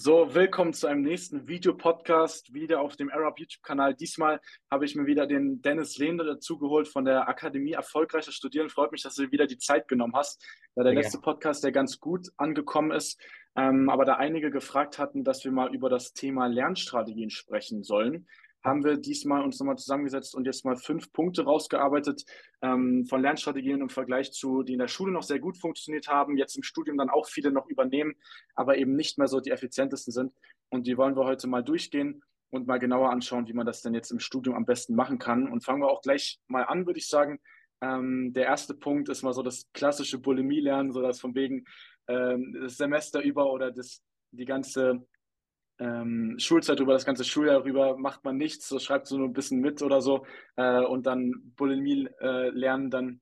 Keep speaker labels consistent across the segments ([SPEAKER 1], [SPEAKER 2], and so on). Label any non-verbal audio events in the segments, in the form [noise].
[SPEAKER 1] So, willkommen zu einem nächsten Videopodcast, wieder auf dem Arab YouTube-Kanal. Diesmal habe ich mir wieder den Dennis Lehne dazugeholt von der Akademie Erfolgreicher Studieren. Freut mich, dass du wieder die Zeit genommen hast. Da der ja. letzte Podcast, der ganz gut angekommen ist, ähm, aber da einige gefragt hatten, dass wir mal über das Thema Lernstrategien sprechen sollen haben wir diesmal uns nochmal zusammengesetzt und jetzt mal fünf Punkte rausgearbeitet ähm, von Lernstrategien im Vergleich zu, die in der Schule noch sehr gut funktioniert haben, jetzt im Studium dann auch viele noch übernehmen, aber eben nicht mehr so die effizientesten sind. Und die wollen wir heute mal durchgehen und mal genauer anschauen, wie man das denn jetzt im Studium am besten machen kann. Und fangen wir auch gleich mal an, würde ich sagen. Ähm, der erste Punkt ist mal so das klassische Bulimie-Lernen, so dass von wegen ähm, das Semester über oder das, die ganze ähm, Schulzeit über das ganze Schuljahr rüber macht man nichts, so schreibt so nur ein bisschen mit oder so äh, und dann Bulimie äh, lernen, dann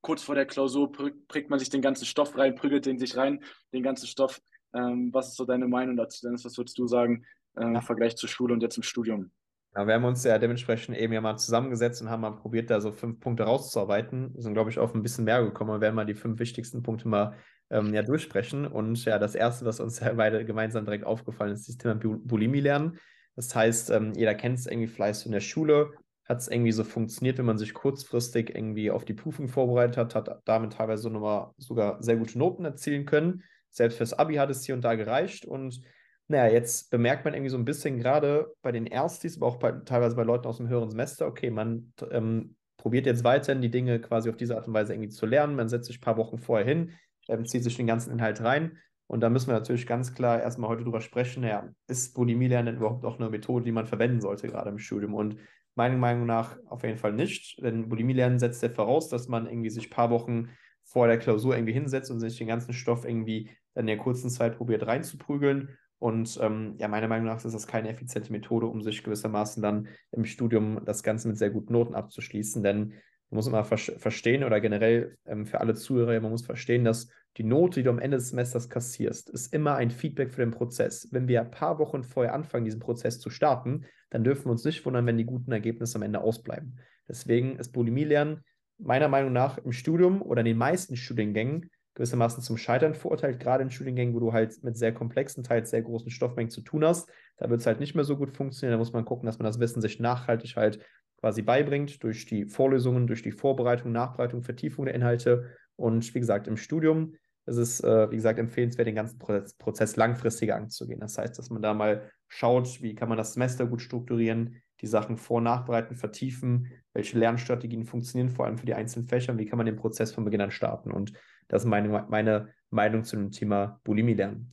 [SPEAKER 1] kurz vor der Klausur prägt man sich den ganzen Stoff rein, prügelt den sich rein, den ganzen Stoff. Ähm, was ist so deine Meinung dazu, Dennis? Was würdest du sagen äh, im Vergleich zur Schule und jetzt im Studium?
[SPEAKER 2] Ja, wir haben uns ja dementsprechend eben ja mal zusammengesetzt und haben mal probiert, da so fünf Punkte rauszuarbeiten. Wir sind, glaube ich, auf ein bisschen mehr gekommen und werden mal die fünf wichtigsten Punkte mal ähm, ja durchsprechen. Und ja, das Erste, was uns [laughs] ja beide gemeinsam direkt aufgefallen ist, ist das Thema Bulimie lernen. Das heißt, ähm, jeder kennt es irgendwie vielleicht in der Schule, hat es irgendwie so funktioniert, wenn man sich kurzfristig irgendwie auf die Prüfung vorbereitet hat, hat damit teilweise nochmal sogar sehr gute Noten erzielen können. Selbst fürs Abi hat es hier und da gereicht. Und naja, jetzt bemerkt man irgendwie so ein bisschen gerade bei den Erstis, aber auch bei, teilweise bei Leuten aus dem höheren Semester, okay, man ähm, probiert jetzt weiterhin die Dinge quasi auf diese Art und Weise irgendwie zu lernen. Man setzt sich ein paar Wochen vorher hin, ähm, zieht sich den ganzen Inhalt rein. Und da müssen wir natürlich ganz klar erstmal heute drüber sprechen, ja, ist Bulimie-Lernen überhaupt auch eine Methode, die man verwenden sollte, gerade im Studium? Und meiner Meinung nach auf jeden Fall nicht, denn Bulimie-Lernen setzt ja voraus, dass man irgendwie sich ein paar Wochen vor der Klausur irgendwie hinsetzt und sich den ganzen Stoff irgendwie in der kurzen Zeit probiert reinzuprügeln. Und ähm, ja, meiner Meinung nach ist das keine effiziente Methode, um sich gewissermaßen dann im Studium das Ganze mit sehr guten Noten abzuschließen. Denn man muss immer ver verstehen oder generell ähm, für alle Zuhörer, man muss verstehen, dass die Note, die du am Ende des Semesters kassierst, ist immer ein Feedback für den Prozess. Wenn wir ein paar Wochen vorher anfangen, diesen Prozess zu starten, dann dürfen wir uns nicht wundern, wenn die guten Ergebnisse am Ende ausbleiben. Deswegen ist Bulimie-Lernen meiner Meinung nach im Studium oder in den meisten Studiengängen gewissermaßen zum Scheitern verurteilt, gerade in Studiengängen, wo du halt mit sehr komplexen, teils sehr großen Stoffmengen zu tun hast. Da wird es halt nicht mehr so gut funktionieren. Da muss man gucken, dass man das Wissen sich nachhaltig halt quasi beibringt, durch die Vorlesungen, durch die Vorbereitung, Nachbereitung, Vertiefung der Inhalte. Und wie gesagt, im Studium ist es, äh, wie gesagt, empfehlenswert, den ganzen Prozess, Prozess langfristiger anzugehen. Das heißt, dass man da mal schaut, wie kann man das Semester gut strukturieren, die Sachen vor- und nachbereiten, vertiefen, welche Lernstrategien funktionieren, vor allem für die einzelnen Fächer, und wie kann man den Prozess von Beginn an starten. Und das ist meine, meine Meinung zu dem Thema Bulimie-Lernen.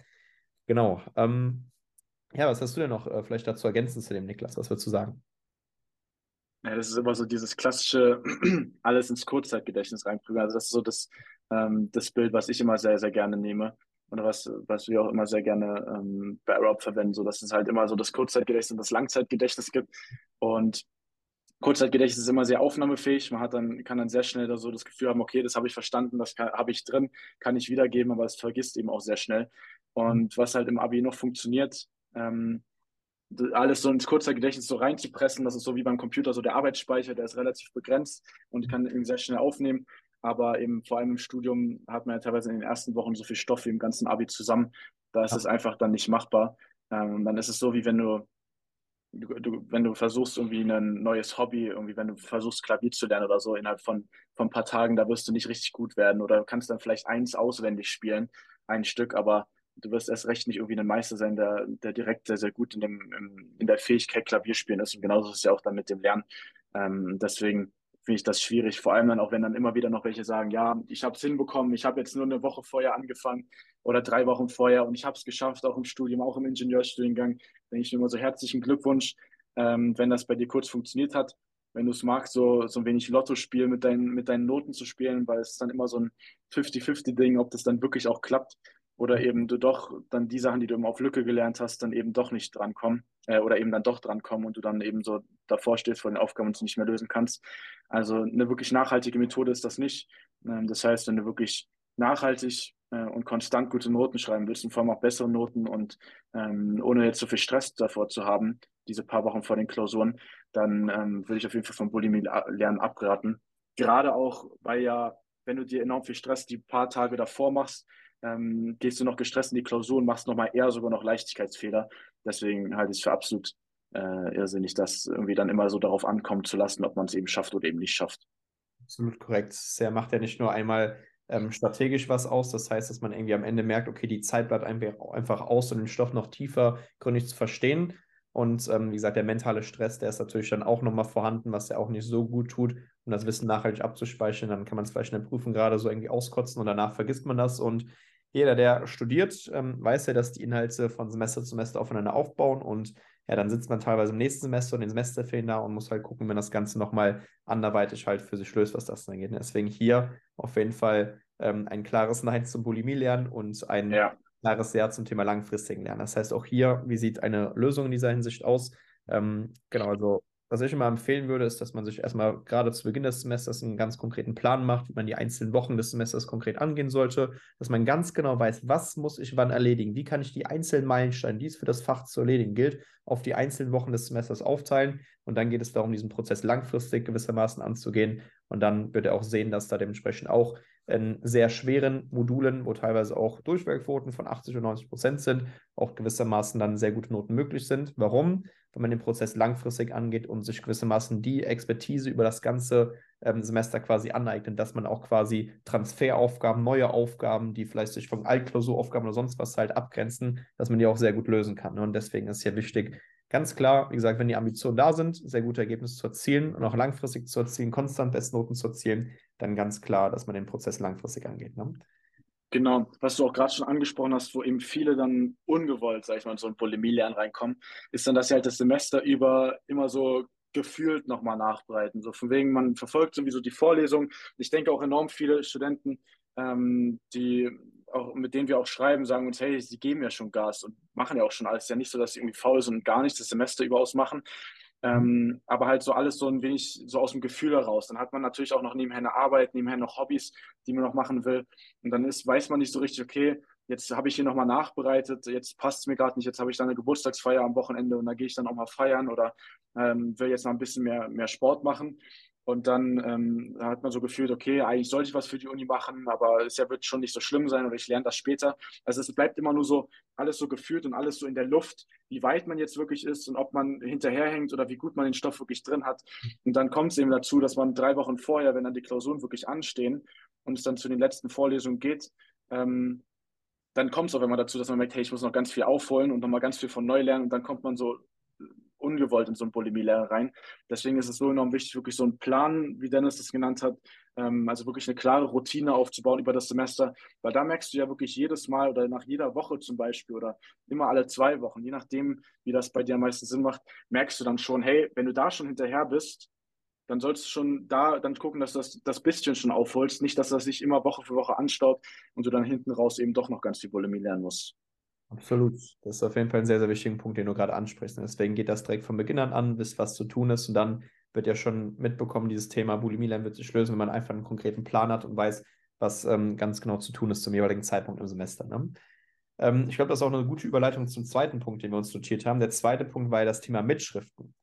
[SPEAKER 2] Genau. Ähm, ja, was hast du denn noch äh, vielleicht dazu ergänzen zu dem, Niklas? Was würdest du sagen?
[SPEAKER 1] Ja, das ist immer so dieses klassische [clears throat] alles ins Kurzzeitgedächtnis reinprügeln. Also das ist so das, ähm, das Bild, was ich immer sehr, sehr gerne nehme oder was, was wir auch immer sehr gerne ähm, bei Rob verwenden, so dass es halt immer so das Kurzzeitgedächtnis und das Langzeitgedächtnis gibt. Und Kurzzeitgedächtnis ist immer sehr aufnahmefähig. Man hat dann, kann dann sehr schnell da so das Gefühl haben, okay, das habe ich verstanden, das habe ich drin, kann ich wiedergeben, aber es vergisst eben auch sehr schnell. Und was halt im Abi noch funktioniert, ähm, alles so ins Kurzzeitgedächtnis so reinzupressen, das ist so wie beim Computer, so der Arbeitsspeicher, der ist relativ begrenzt und kann irgendwie sehr schnell aufnehmen. Aber eben vor allem im Studium hat man ja teilweise in den ersten Wochen so viel Stoff wie im ganzen Abi zusammen. Da ist es einfach dann nicht machbar. Ähm, dann ist es so, wie wenn du, du, du, wenn du versuchst, irgendwie ein neues Hobby, irgendwie, wenn du versuchst, Klavier zu lernen oder so, innerhalb von, von ein paar Tagen, da wirst du nicht richtig gut werden oder kannst dann vielleicht eins auswendig spielen, ein Stück, aber du wirst erst recht nicht irgendwie ein Meister sein, der, der direkt sehr, sehr gut in, dem, in der Fähigkeit Klavier spielen ist. Und genauso ist es ja auch dann mit dem Lernen. Ähm, deswegen finde ich das schwierig. Vor allem dann auch, wenn dann immer wieder noch welche sagen, ja, ich habe es hinbekommen, ich habe jetzt nur eine Woche vorher angefangen oder drei Wochen vorher und ich habe es geschafft, auch im Studium, auch im Ingenieurstudiengang. Denke ich mir immer so herzlichen Glückwunsch, ähm, wenn das bei dir kurz funktioniert hat. Wenn du es magst, so, so ein wenig Lotto-Spiel mit deinen, mit deinen Noten zu spielen, weil es dann immer so ein 50-50-Ding, ob das dann wirklich auch klappt oder eben du doch dann die Sachen, die du immer auf Lücke gelernt hast, dann eben doch nicht drankommen äh, oder eben dann doch drankommen und du dann eben so davor stehst vor den Aufgaben und sie nicht mehr lösen kannst. Also eine wirklich nachhaltige Methode ist das nicht. Ähm, das heißt, wenn du wirklich nachhaltig äh, und konstant gute Noten schreiben willst vor allem auch bessere Noten und ähm, ohne jetzt so viel Stress davor zu haben, diese paar Wochen vor den Klausuren, dann ähm, würde ich auf jeden Fall vom Bulimie-Lernen abraten. Gerade auch, weil ja, wenn du dir enorm viel Stress die paar Tage davor machst, ähm, gehst du noch gestresst in die Klausur und machst nochmal eher sogar noch Leichtigkeitsfehler. Deswegen halte ich es für absolut äh, irrsinnig, das irgendwie dann immer so darauf ankommen zu lassen, ob man es eben schafft oder eben nicht schafft.
[SPEAKER 2] Absolut korrekt. Er macht ja nicht nur einmal ähm, strategisch was aus, das heißt, dass man irgendwie am Ende merkt, okay, die Zeit bleibt einfach aus, um den Stoff noch tiefer gründlich zu verstehen. Und ähm, wie gesagt, der mentale Stress, der ist natürlich dann auch nochmal vorhanden, was ja auch nicht so gut tut, um das Wissen nachhaltig abzuspeichern. Dann kann man es vielleicht in der Prüfung gerade so irgendwie auskotzen und danach vergisst man das. Und jeder, der studiert, ähm, weiß ja, dass die Inhalte von Semester zu Semester aufeinander aufbauen und ja, dann sitzt man teilweise im nächsten Semester und den Semesterferien da und muss halt gucken, wenn das Ganze nochmal anderweitig halt für sich löst, was das dann geht. Deswegen hier auf jeden Fall ähm, ein klares Nein zum Bulimie lernen und ein ja. klares Ja zum Thema langfristigen Lernen. Das heißt auch hier, wie sieht eine Lösung in dieser Hinsicht aus? Ähm, genau, also was ich immer empfehlen würde, ist, dass man sich erstmal gerade zu Beginn des Semesters einen ganz konkreten Plan macht, wie man die einzelnen Wochen des Semesters konkret angehen sollte, dass man ganz genau weiß, was muss ich wann erledigen, wie kann ich die einzelnen Meilensteine, die es für das Fach zu erledigen gilt, auf die einzelnen Wochen des Semesters aufteilen. Und dann geht es darum, diesen Prozess langfristig gewissermaßen anzugehen. Und dann wird er auch sehen, dass da dementsprechend auch in sehr schweren Modulen, wo teilweise auch Durchwerkquoten von 80 und 90 Prozent sind, auch gewissermaßen dann sehr gute Noten möglich sind. Warum? Wenn man den Prozess langfristig angeht und sich gewissermaßen die Expertise über das ganze ähm, Semester quasi aneignet, dass man auch quasi Transferaufgaben, neue Aufgaben, die vielleicht sich von Altklausuraufgaben oder sonst was halt abgrenzen, dass man die auch sehr gut lösen kann. Und deswegen ist hier wichtig, Ganz klar, wie gesagt, wenn die Ambitionen da sind, sehr gute Ergebnisse zu erzielen und auch langfristig zu erzielen, konstant Bestnoten zu erzielen, dann ganz klar, dass man den Prozess langfristig angeht. Ne?
[SPEAKER 1] Genau, was du auch gerade schon angesprochen hast, wo eben viele dann ungewollt, sag ich mal, in so ein Bulimie-Lernen reinkommen, ist dann, dass sie halt das Semester über immer so gefühlt nochmal nachbereiten. So von wegen, man verfolgt sowieso die Vorlesung. Ich denke auch enorm viele Studenten, ähm, die auch, mit denen wir auch schreiben, sagen uns, hey, sie geben ja schon Gas und machen ja auch schon alles. Ja nicht so, dass sie irgendwie faul sind und gar nichts das Semester über ausmachen. Ähm, aber halt so alles so ein wenig so aus dem Gefühl heraus. Dann hat man natürlich auch noch nebenher eine Arbeit, nebenher noch Hobbys, die man noch machen will. Und dann ist, weiß man nicht so richtig, okay, jetzt habe ich hier nochmal nachbereitet, jetzt passt es mir gerade nicht, jetzt habe ich dann eine Geburtstagsfeier am Wochenende und da gehe ich dann auch mal feiern oder ähm, will jetzt noch ein bisschen mehr, mehr Sport machen. Und dann ähm, hat man so gefühlt, okay, eigentlich sollte ich was für die Uni machen, aber es ja, wird schon nicht so schlimm sein oder ich lerne das später. Also es bleibt immer nur so alles so gefühlt und alles so in der Luft, wie weit man jetzt wirklich ist und ob man hinterherhängt oder wie gut man den Stoff wirklich drin hat. Und dann kommt es eben dazu, dass man drei Wochen vorher, wenn dann die Klausuren wirklich anstehen und es dann zu den letzten Vorlesungen geht, ähm, dann kommt es auch immer dazu, dass man merkt, hey, ich muss noch ganz viel aufholen und nochmal ganz viel von neu lernen und dann kommt man so ungewollt in so ein Bulimie-Lehrer rein. Deswegen ist es so enorm wichtig, wirklich so einen Plan, wie Dennis das genannt hat, ähm, also wirklich eine klare Routine aufzubauen über das Semester, weil da merkst du ja wirklich jedes Mal oder nach jeder Woche zum Beispiel oder immer alle zwei Wochen, je nachdem, wie das bei dir am meisten Sinn macht, merkst du dann schon, hey, wenn du da schon hinterher bist, dann sollst du schon da dann gucken, dass du das, das bisschen schon aufholst, nicht, dass das sich immer Woche für Woche anstaut und du dann hinten raus eben doch noch ganz viel Bulimie lernen musst.
[SPEAKER 2] Absolut. Das ist auf jeden Fall ein sehr, sehr wichtiger Punkt, den du gerade ansprichst. Und deswegen geht das direkt von Beginn an an, wisst, was zu tun ist. Und dann wird ja schon mitbekommen, dieses Thema Bulimie lernen wird sich lösen, wenn man einfach einen konkreten Plan hat und weiß, was ähm, ganz genau zu tun ist zum jeweiligen Zeitpunkt im Semester. Ne? Ähm, ich glaube, das ist auch eine gute Überleitung zum zweiten Punkt, den wir uns notiert haben. Der zweite Punkt war ja das Thema Mitschriften.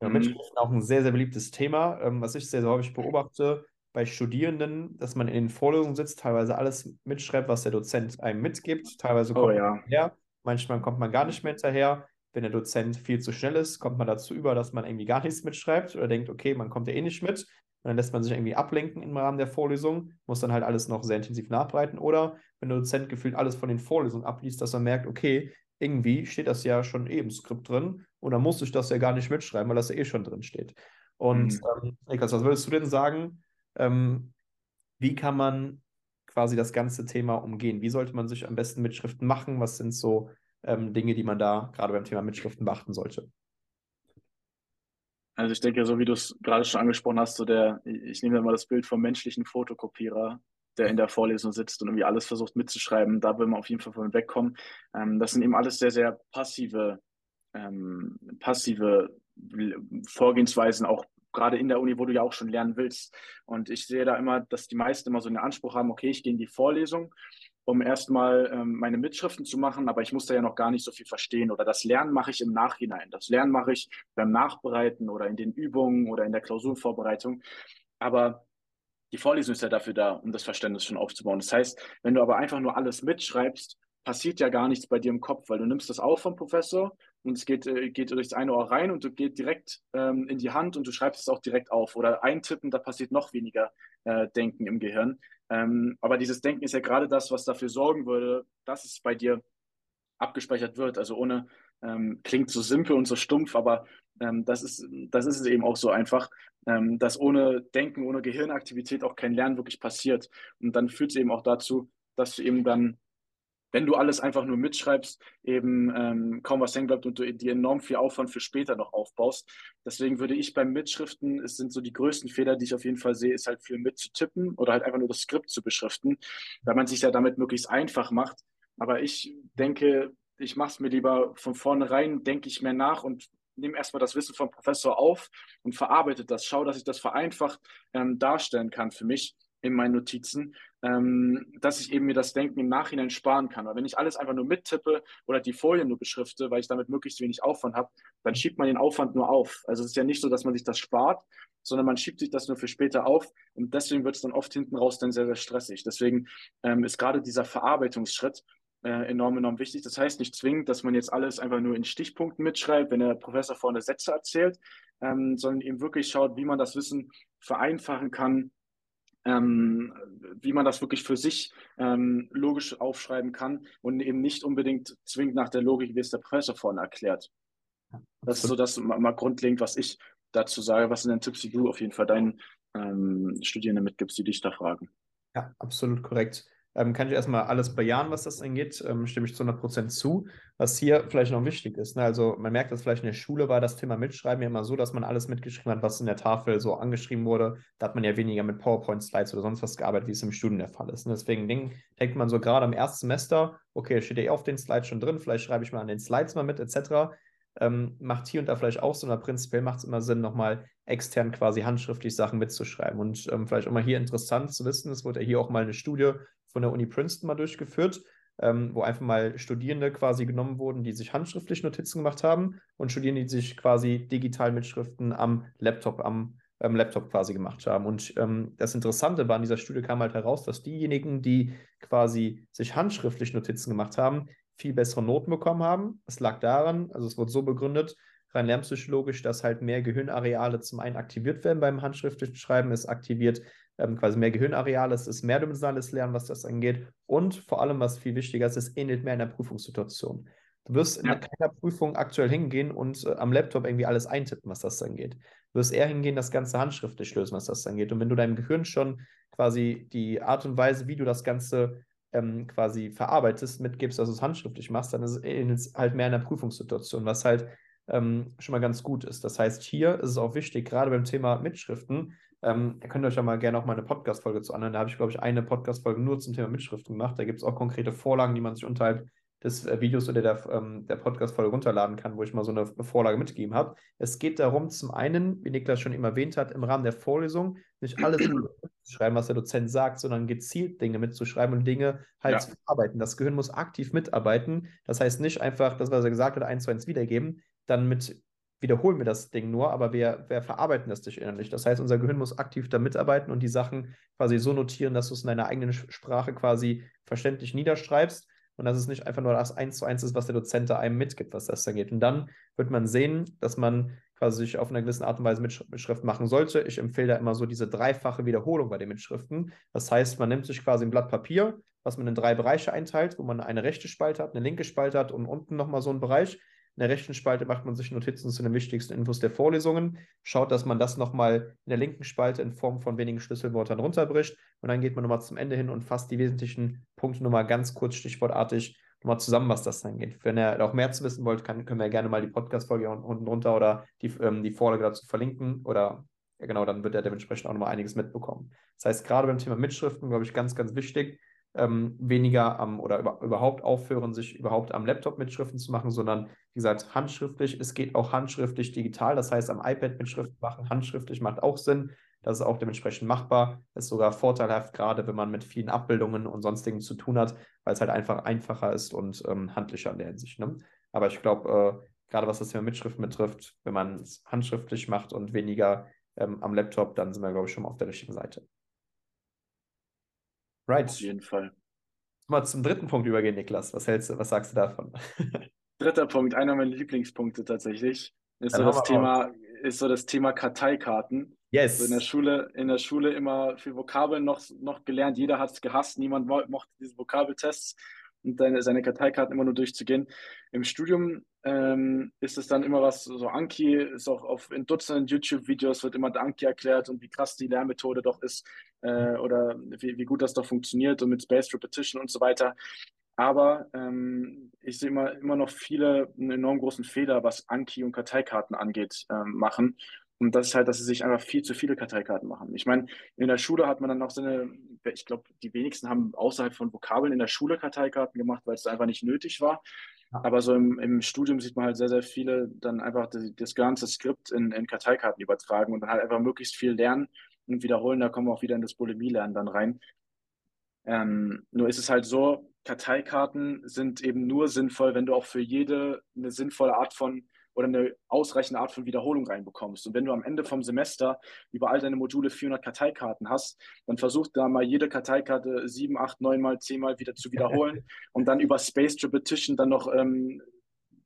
[SPEAKER 2] Ja, mhm. Mitschriften auch ein sehr, sehr beliebtes Thema, ähm, was ich sehr, sehr häufig beobachte bei Studierenden, dass man in den Vorlesungen sitzt, teilweise alles mitschreibt, was der Dozent einem mitgibt. Teilweise oh kommt oh, ja. man hinterher, manchmal kommt man gar nicht mehr hinterher. Wenn der Dozent viel zu schnell ist, kommt man dazu über, dass man irgendwie gar nichts mitschreibt oder denkt, okay, man kommt ja eh nicht mit. Und dann lässt man sich irgendwie ablenken im Rahmen der Vorlesung, muss dann halt alles noch sehr intensiv nachbereiten. Oder wenn der Dozent gefühlt alles von den Vorlesungen abliest, dass man merkt, okay, irgendwie steht das ja schon eh im Skript drin und dann muss ich das ja gar nicht mitschreiben, weil das ja eh schon drin steht. Und mhm. ähm, Niklas, was würdest du denn sagen? Ähm, wie kann man quasi das ganze Thema umgehen? Wie sollte man sich am besten Mitschriften machen? Was sind so ähm, Dinge, die man da gerade beim Thema Mitschriften beachten sollte?
[SPEAKER 1] Also ich denke, so wie du es gerade schon angesprochen hast, so der, ich nehme mal das Bild vom menschlichen Fotokopierer, der in der Vorlesung sitzt und irgendwie alles versucht mitzuschreiben, da will man auf jeden Fall von wegkommen. Ähm, das sind eben alles sehr, sehr passive, ähm, passive Vorgehensweisen, auch gerade in der Uni, wo du ja auch schon lernen willst. Und ich sehe da immer, dass die meisten immer so einen Anspruch haben, okay, ich gehe in die Vorlesung, um erstmal ähm, meine Mitschriften zu machen, aber ich muss da ja noch gar nicht so viel verstehen. Oder das Lernen mache ich im Nachhinein. Das Lernen mache ich beim Nachbereiten oder in den Übungen oder in der Klausurvorbereitung. Aber die Vorlesung ist ja dafür da, um das Verständnis schon aufzubauen. Das heißt, wenn du aber einfach nur alles mitschreibst, passiert ja gar nichts bei dir im Kopf, weil du nimmst das auf vom Professor und es geht, äh, geht durchs eine Ohr rein und du geht direkt ähm, in die Hand und du schreibst es auch direkt auf. Oder eintippen, da passiert noch weniger äh, Denken im Gehirn. Ähm, aber dieses Denken ist ja gerade das, was dafür sorgen würde, dass es bei dir abgespeichert wird. Also ohne, ähm, klingt so simpel und so stumpf, aber ähm, das, ist, das ist es eben auch so einfach, ähm, dass ohne Denken, ohne Gehirnaktivität auch kein Lernen wirklich passiert. Und dann führt es eben auch dazu, dass du eben dann wenn du alles einfach nur mitschreibst, eben ähm, kaum was hängen bleibt und du dir enorm viel Aufwand für später noch aufbaust. Deswegen würde ich beim Mitschriften, es sind so die größten Fehler, die ich auf jeden Fall sehe, ist halt viel mitzutippen oder halt einfach nur das Skript zu beschriften, weil man sich ja damit möglichst einfach macht. Aber ich denke, ich mache es mir lieber von vornherein, denke ich mehr nach und nehme erstmal das Wissen vom Professor auf und verarbeite das. Schau, dass ich das vereinfacht ähm, darstellen kann für mich in meinen Notizen, ähm, dass ich eben mir das Denken im Nachhinein sparen kann. Weil wenn ich alles einfach nur mittippe oder die Folien nur beschrifte, weil ich damit möglichst wenig Aufwand habe, dann schiebt man den Aufwand nur auf. Also es ist ja nicht so, dass man sich das spart, sondern man schiebt sich das nur für später auf und deswegen wird es dann oft hinten raus dann sehr, sehr stressig. Deswegen ähm, ist gerade dieser Verarbeitungsschritt äh, enorm, enorm wichtig. Das heißt nicht zwingend, dass man jetzt alles einfach nur in Stichpunkten mitschreibt, wenn der Professor vorne Sätze erzählt, ähm, sondern eben wirklich schaut, wie man das Wissen vereinfachen kann, ähm, wie man das wirklich für sich ähm, logisch aufschreiben kann und eben nicht unbedingt zwingend nach der Logik, wie es der Professor vorne erklärt. Das ist so das mal, grundlegend, was ich dazu sage. Was sind denn Tipps, die du auf jeden Fall deinen ähm, Studierenden mitgibst, die dich da fragen?
[SPEAKER 2] Ja, absolut korrekt. Ähm, kann ich erstmal alles bejahen, was das angeht, ähm, stimme ich zu 100% zu. Was hier vielleicht noch wichtig ist, ne? also man merkt, dass vielleicht in der Schule war das Thema Mitschreiben ja immer so, dass man alles mitgeschrieben hat, was in der Tafel so angeschrieben wurde. Da hat man ja weniger mit PowerPoint-Slides oder sonst was gearbeitet, wie es im Studium der Fall ist. Ne? Deswegen denkt man so gerade am ersten Semester, okay, steht ja eh auf den Slides schon drin, vielleicht schreibe ich mal an den Slides mal mit, etc ähm, macht hier und da vielleicht auch so, aber prinzipiell macht es immer Sinn, nochmal extern quasi handschriftlich Sachen mitzuschreiben. Und ähm, vielleicht auch mal hier interessant zu wissen, es wurde ja hier auch mal eine Studie von der Uni Princeton mal durchgeführt, ähm, wo einfach mal Studierende quasi genommen wurden, die sich handschriftlich Notizen gemacht haben und Studierende, die sich quasi digital Mitschriften am Laptop, am ähm, Laptop quasi gemacht haben. Und ähm, das Interessante war, in dieser Studie kam halt heraus, dass diejenigen, die quasi sich handschriftlich Notizen gemacht haben, viel bessere Noten bekommen haben. Es lag daran, also es wurde so begründet, rein lernpsychologisch, dass halt mehr Gehirnareale zum einen aktiviert werden beim handschriftlichen Schreiben. Es aktiviert ähm, quasi mehr Gehirnareale, es ist mehrdimensionales Lernen, was das angeht. Und vor allem, was viel wichtiger ist, es ähnelt mehr in der Prüfungssituation. Du wirst in ja. keiner Prüfung aktuell hingehen und äh, am Laptop irgendwie alles eintippen, was das angeht. Du wirst eher hingehen, das Ganze handschriftlich lösen, was das angeht. Und wenn du deinem Gehirn schon quasi die Art und Weise, wie du das Ganze ähm, quasi verarbeitest, mitgibst, dass du es handschriftlich machst, dann ist es halt mehr in der Prüfungssituation, was halt ähm, schon mal ganz gut ist. Das heißt, hier ist es auch wichtig, gerade beim Thema Mitschriften, ähm, ihr könnt euch ja mal gerne auch mal eine Podcast-Folge zu anhören. Da habe ich, glaube ich, eine Podcast-Folge nur zum Thema Mitschriften gemacht. Da gibt es auch konkrete Vorlagen, die man sich unterhalb des äh, Videos oder der, ähm, der Podcast-Folge runterladen kann, wo ich mal so eine Vorlage mitgegeben habe. Es geht darum, zum einen, wie Niklas schon eben erwähnt hat, im Rahmen der Vorlesung nicht alles [clears throat] mitzuschreiben, was der Dozent sagt, sondern gezielt Dinge mitzuschreiben und Dinge halt ja. zu verarbeiten. Das Gehirn muss aktiv mitarbeiten. Das heißt nicht einfach das, was er gesagt hat, eins zu eins wiedergeben, dann mit wiederholen wir das Ding nur, aber wir, wir verarbeiten das nicht innerlich. Das heißt, unser Gehirn muss aktiv da mitarbeiten und die Sachen quasi so notieren, dass du es in deiner eigenen Sprache quasi verständlich niederschreibst und dass es nicht einfach nur das eins zu eins ist, was der Dozent da einem mitgibt, was das da geht. Und dann wird man sehen, dass man quasi sich auf eine gewisse Art und Weise Mitschrift machen sollte. Ich empfehle da immer so diese dreifache Wiederholung bei den Mitschriften. Das heißt, man nimmt sich quasi ein Blatt Papier, was man in drei Bereiche einteilt, wo man eine rechte Spalte hat, eine linke Spalte hat und unten nochmal so einen Bereich. In der rechten Spalte macht man sich Notizen zu den wichtigsten Infos der Vorlesungen, schaut, dass man das nochmal in der linken Spalte in Form von wenigen Schlüsselwörtern runterbricht und dann geht man nochmal zum Ende hin und fasst die wesentlichen Punkte nochmal ganz kurz stichwortartig nochmal zusammen, was das dann geht. Wenn ihr auch mehr zu wissen wollt, kann, können wir gerne mal die Podcast-Folge unten drunter oder die, ähm, die Vorlage dazu verlinken oder ja, genau, dann wird er dementsprechend auch nochmal einiges mitbekommen. Das heißt, gerade beim Thema Mitschriften, glaube ich, ganz, ganz wichtig, ähm, weniger am oder über, überhaupt aufhören, sich überhaupt am Laptop Mitschriften zu machen, sondern wie gesagt, handschriftlich. Es geht auch handschriftlich digital, das heißt, am iPad Mitschriften machen, handschriftlich macht auch Sinn. Das ist auch dementsprechend machbar. Ist sogar vorteilhaft, gerade wenn man mit vielen Abbildungen und sonstigen zu tun hat, weil es halt einfach einfacher ist und ähm, handlicher in der Hinsicht. Ne? Aber ich glaube, äh, gerade was das Thema Mitschriften betrifft, wenn man es handschriftlich macht und weniger ähm, am Laptop, dann sind wir, glaube ich, schon mal auf der richtigen Seite. Right.
[SPEAKER 1] Auf jeden Fall.
[SPEAKER 2] Mal zum dritten Punkt übergehen, Niklas. Was hältst du, was sagst du davon? [laughs]
[SPEAKER 1] Dritter Punkt, einer meiner Lieblingspunkte tatsächlich, ist so das Thema, ist so das Thema Karteikarten.
[SPEAKER 2] Yes.
[SPEAKER 1] Also in der Schule, in der Schule immer für Vokabeln noch, noch gelernt. Jeder hat es gehasst. Niemand mochte diese Vokabeltests und seine, seine Karteikarten immer nur durchzugehen. Im Studium ähm, ist es dann immer was, so Anki ist auch auf in Dutzenden YouTube-Videos wird immer der Anki erklärt und wie krass die Lernmethode doch ist äh, oder wie, wie gut das doch funktioniert und mit Spaced Repetition und so weiter. Aber ähm, ich sehe immer, immer noch viele einen enorm großen Fehler, was Anki und Karteikarten angeht, ähm, machen. Und das ist halt, dass sie sich einfach viel zu viele Karteikarten machen. Ich meine, in der Schule hat man dann noch so eine, ich glaube, die wenigsten haben außerhalb von Vokabeln in der Schule Karteikarten gemacht, weil es einfach nicht nötig war. Aber so im, im, Studium sieht man halt sehr, sehr viele dann einfach das, das ganze Skript in, in, Karteikarten übertragen und dann halt einfach möglichst viel lernen und wiederholen. Da kommen wir auch wieder in das Bulimie-Lernen dann rein. Ähm, nur ist es halt so, Karteikarten sind eben nur sinnvoll, wenn du auch für jede eine sinnvolle Art von oder eine ausreichende Art von Wiederholung reinbekommst. Und wenn du am Ende vom Semester über all deine Module 400 Karteikarten hast, dann versuch da mal jede Karteikarte sieben, acht, neun mal, zehn Mal wieder zu wiederholen [laughs] und dann über Spaced Repetition dann noch ähm,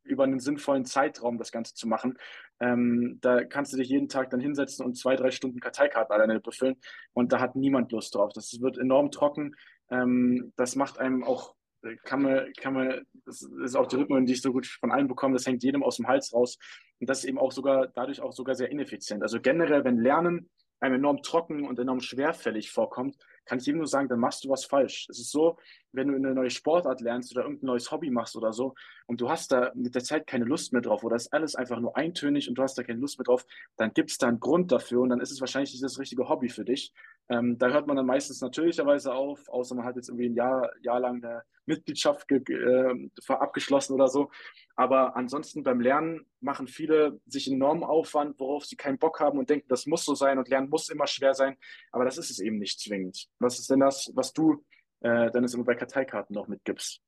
[SPEAKER 1] über einen sinnvollen Zeitraum das Ganze zu machen. Ähm, da kannst du dich jeden Tag dann hinsetzen und zwei, drei Stunden Karteikarten alleine befüllen und da hat niemand Lust drauf. Das wird enorm trocken. Ähm, das macht einem auch kann man, kann man, das ist auch die Rückmeldung, die ich so gut von allen bekomme, das hängt jedem aus dem Hals raus. Und das ist eben auch sogar, dadurch auch sogar sehr ineffizient. Also generell, wenn Lernen einem enorm trocken und enorm schwerfällig vorkommt, kann ich jedem nur sagen, dann machst du was falsch. Es ist so, wenn du eine neue Sportart lernst oder irgendein neues Hobby machst oder so und du hast da mit der Zeit keine Lust mehr drauf oder ist alles einfach nur eintönig und du hast da keine Lust mehr drauf, dann gibt es da einen Grund dafür und dann ist es wahrscheinlich nicht das richtige Hobby für dich. Ähm, da hört man dann meistens natürlicherweise auf, außer man hat jetzt irgendwie ein Jahr, Jahr lang eine Mitgliedschaft äh, abgeschlossen oder so. Aber ansonsten beim Lernen machen viele sich enormen Aufwand, worauf sie keinen Bock haben und denken, das muss so sein und Lernen muss immer schwer sein. Aber das ist es eben nicht zwingend. Was ist denn das, was du äh, dann immer bei Karteikarten noch mitgibst?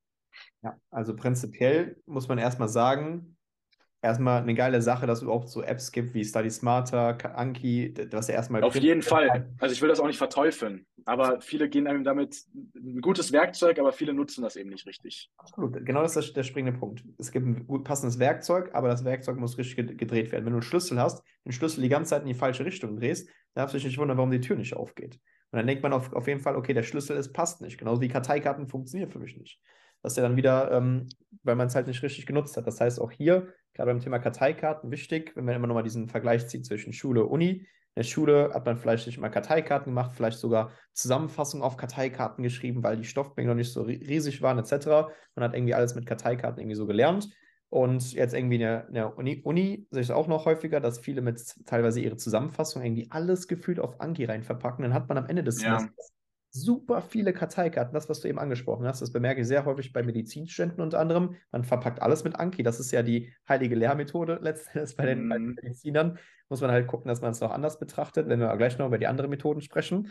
[SPEAKER 2] Ja, also prinzipiell muss man erstmal sagen, erstmal eine geile Sache, dass es überhaupt so Apps gibt wie Study Smarter, Anki, was ja erstmal.
[SPEAKER 1] Auf jeden Fall. Also ich will das auch nicht verteufeln, aber viele gehen einem damit ein gutes Werkzeug, aber viele nutzen das eben nicht richtig.
[SPEAKER 2] Absolut. Genau das ist der springende Punkt. Es gibt ein gut passendes Werkzeug, aber das Werkzeug muss richtig gedreht werden. Wenn du einen Schlüssel hast, den Schlüssel die ganze Zeit in die falsche Richtung drehst, darfst du dich nicht wundern, warum die Tür nicht aufgeht. Und dann denkt man auf, auf jeden Fall, okay, der Schlüssel ist, passt nicht. Genauso wie Karteikarten funktionieren für mich nicht. Das ist ja dann wieder, ähm, weil man es halt nicht richtig genutzt hat. Das heißt, auch hier gerade beim Thema Karteikarten wichtig, wenn man immer nochmal diesen Vergleich zieht zwischen Schule und Uni. In der Schule hat man vielleicht nicht immer Karteikarten gemacht, vielleicht sogar Zusammenfassungen auf Karteikarten geschrieben, weil die Stoffmenge noch nicht so riesig waren, etc. Man hat irgendwie alles mit Karteikarten irgendwie so gelernt. Und jetzt irgendwie in der, Uni, Uni sehe ich es auch noch häufiger, dass viele mit teilweise ihre Zusammenfassung irgendwie alles gefühlt auf Anki rein verpacken. Dann hat man am Ende des ja. Semesters super viele Karteikarten, das, was du eben angesprochen hast, das bemerke ich sehr häufig bei Medizinstudenten unter anderem. Man verpackt alles mit Anki, das ist ja die heilige Lehrmethode letztendlich bei den, mm. bei den. Medizinern. Muss man halt gucken, dass man es noch anders betrachtet, wenn wir gleich noch über die anderen Methoden sprechen.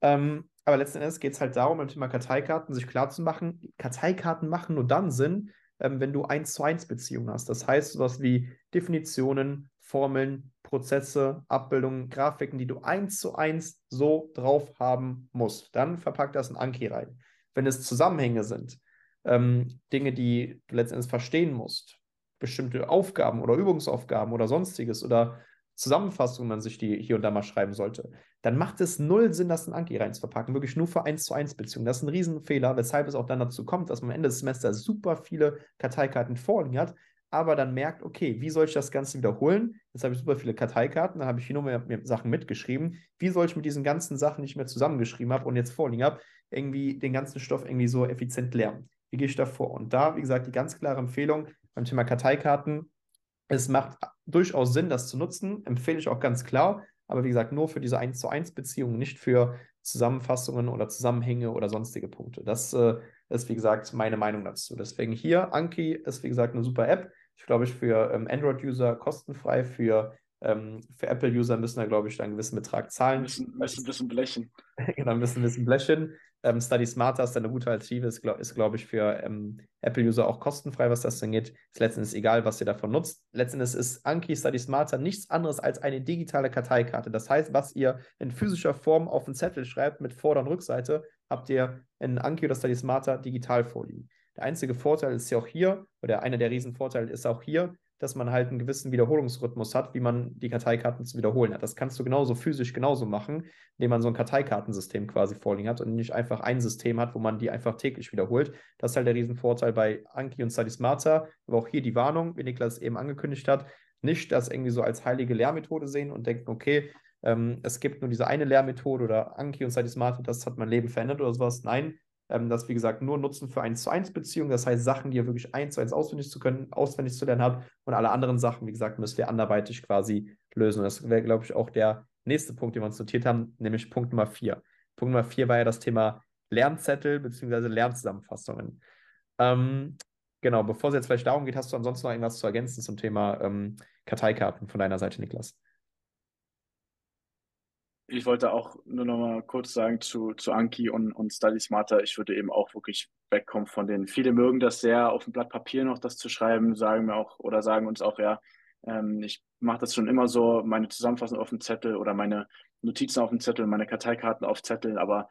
[SPEAKER 2] Ähm, aber letzten Endes geht es halt darum, beim Thema Karteikarten sich klarzumachen, Karteikarten machen nur dann Sinn, ähm, wenn du 1 zu 1 Beziehungen hast. Das heißt, sowas wie Definitionen, Formeln, Prozesse, Abbildungen, Grafiken, die du eins zu eins so drauf haben musst. Dann verpack das in Anki rein. Wenn es Zusammenhänge sind, ähm, Dinge, die du letztendlich verstehen musst, bestimmte Aufgaben oder Übungsaufgaben oder sonstiges oder Zusammenfassungen man sich die hier und da mal schreiben sollte, dann macht es null Sinn, das in Anki rein zu verpacken. Wirklich nur für 1 zu 1 Beziehungen. Das ist ein Riesenfehler, weshalb es auch dann dazu kommt, dass man am Ende des Semesters super viele Karteikarten vorliegen hat, aber dann merkt, okay, wie soll ich das Ganze wiederholen? Jetzt habe ich super viele Karteikarten, dann habe ich hier nur mehr, mehr, Sachen mitgeschrieben. Wie soll ich mit diesen ganzen Sachen, die ich mir zusammengeschrieben habe und jetzt vorliegen habe, irgendwie den ganzen Stoff irgendwie so effizient lernen? Wie gehe ich da vor? Und da, wie gesagt, die ganz klare Empfehlung beim Thema Karteikarten, es macht durchaus Sinn, das zu nutzen, empfehle ich auch ganz klar, aber wie gesagt, nur für diese 1 zu 1 Beziehungen, nicht für Zusammenfassungen oder Zusammenhänge oder sonstige Punkte. Das äh, ist, wie gesagt, meine Meinung dazu. Deswegen hier, Anki ist, wie gesagt, eine super App ich glaube, ich für ähm, Android-User kostenfrei, für Ähm, für Apple-User müssen da, glaube ich, einen gewissen Betrag zahlen.
[SPEAKER 1] Müssen, müssen ein bisschen blechen. [laughs]
[SPEAKER 2] genau, müssen ein bisschen blechen. Ähm, Study Smarter ist eine gute Alternative, ist, glaube glaub ich, für ähm, Apple-User auch kostenfrei, was das angeht. Ist letztendlich egal, was ihr davon nutzt. Letztendlich ist Anki Study Smarter nichts anderes als eine digitale Karteikarte. Das heißt, was ihr in physischer Form auf einen Zettel schreibt mit Vorder- und Rückseite, habt ihr in Anki oder Study Smarter digital vorliegen. Der einzige Vorteil ist ja auch hier, oder einer der Riesenvorteile ist auch hier, dass man halt einen gewissen Wiederholungsrhythmus hat, wie man die Karteikarten zu wiederholen hat. Das kannst du genauso physisch genauso machen, indem man so ein Karteikartensystem quasi vorliegen hat und nicht einfach ein System hat, wo man die einfach täglich wiederholt. Das ist halt der Riesenvorteil bei Anki und Study Smarter. Aber auch hier die Warnung, wie Niklas eben angekündigt hat, nicht das irgendwie so als heilige Lehrmethode sehen und denken, okay, ähm, es gibt nur diese eine Lehrmethode oder Anki und Study Smarter, das hat mein Leben verändert oder sowas. Nein, ähm, das, wie gesagt, nur nutzen für 1 zu 1 Beziehungen. Das heißt, Sachen, die ihr wirklich 1 zu 1 auswendig zu können, auswendig zu lernen habt. Und alle anderen Sachen, wie gesagt, müsst ihr anderweitig quasi lösen. Und das wäre, glaube ich, auch der nächste Punkt, den wir uns notiert haben, nämlich Punkt Nummer 4. Punkt Nummer 4 war ja das Thema Lernzettel bzw. Lernzusammenfassungen. Ähm, genau, bevor es jetzt vielleicht darum geht, hast du ansonsten noch irgendwas zu ergänzen zum Thema ähm, Karteikarten von deiner Seite, Niklas?
[SPEAKER 1] Ich wollte auch nur noch mal kurz sagen zu, zu Anki und, und Study Smarter. Ich würde eben auch wirklich wegkommen von denen. Viele mögen das sehr, auf dem Blatt Papier noch das zu schreiben, sagen mir auch oder sagen uns auch, ja, ähm, ich mache das schon immer so, meine Zusammenfassung auf dem Zettel oder meine Notizen auf dem Zettel, meine Karteikarten auf Zettel, aber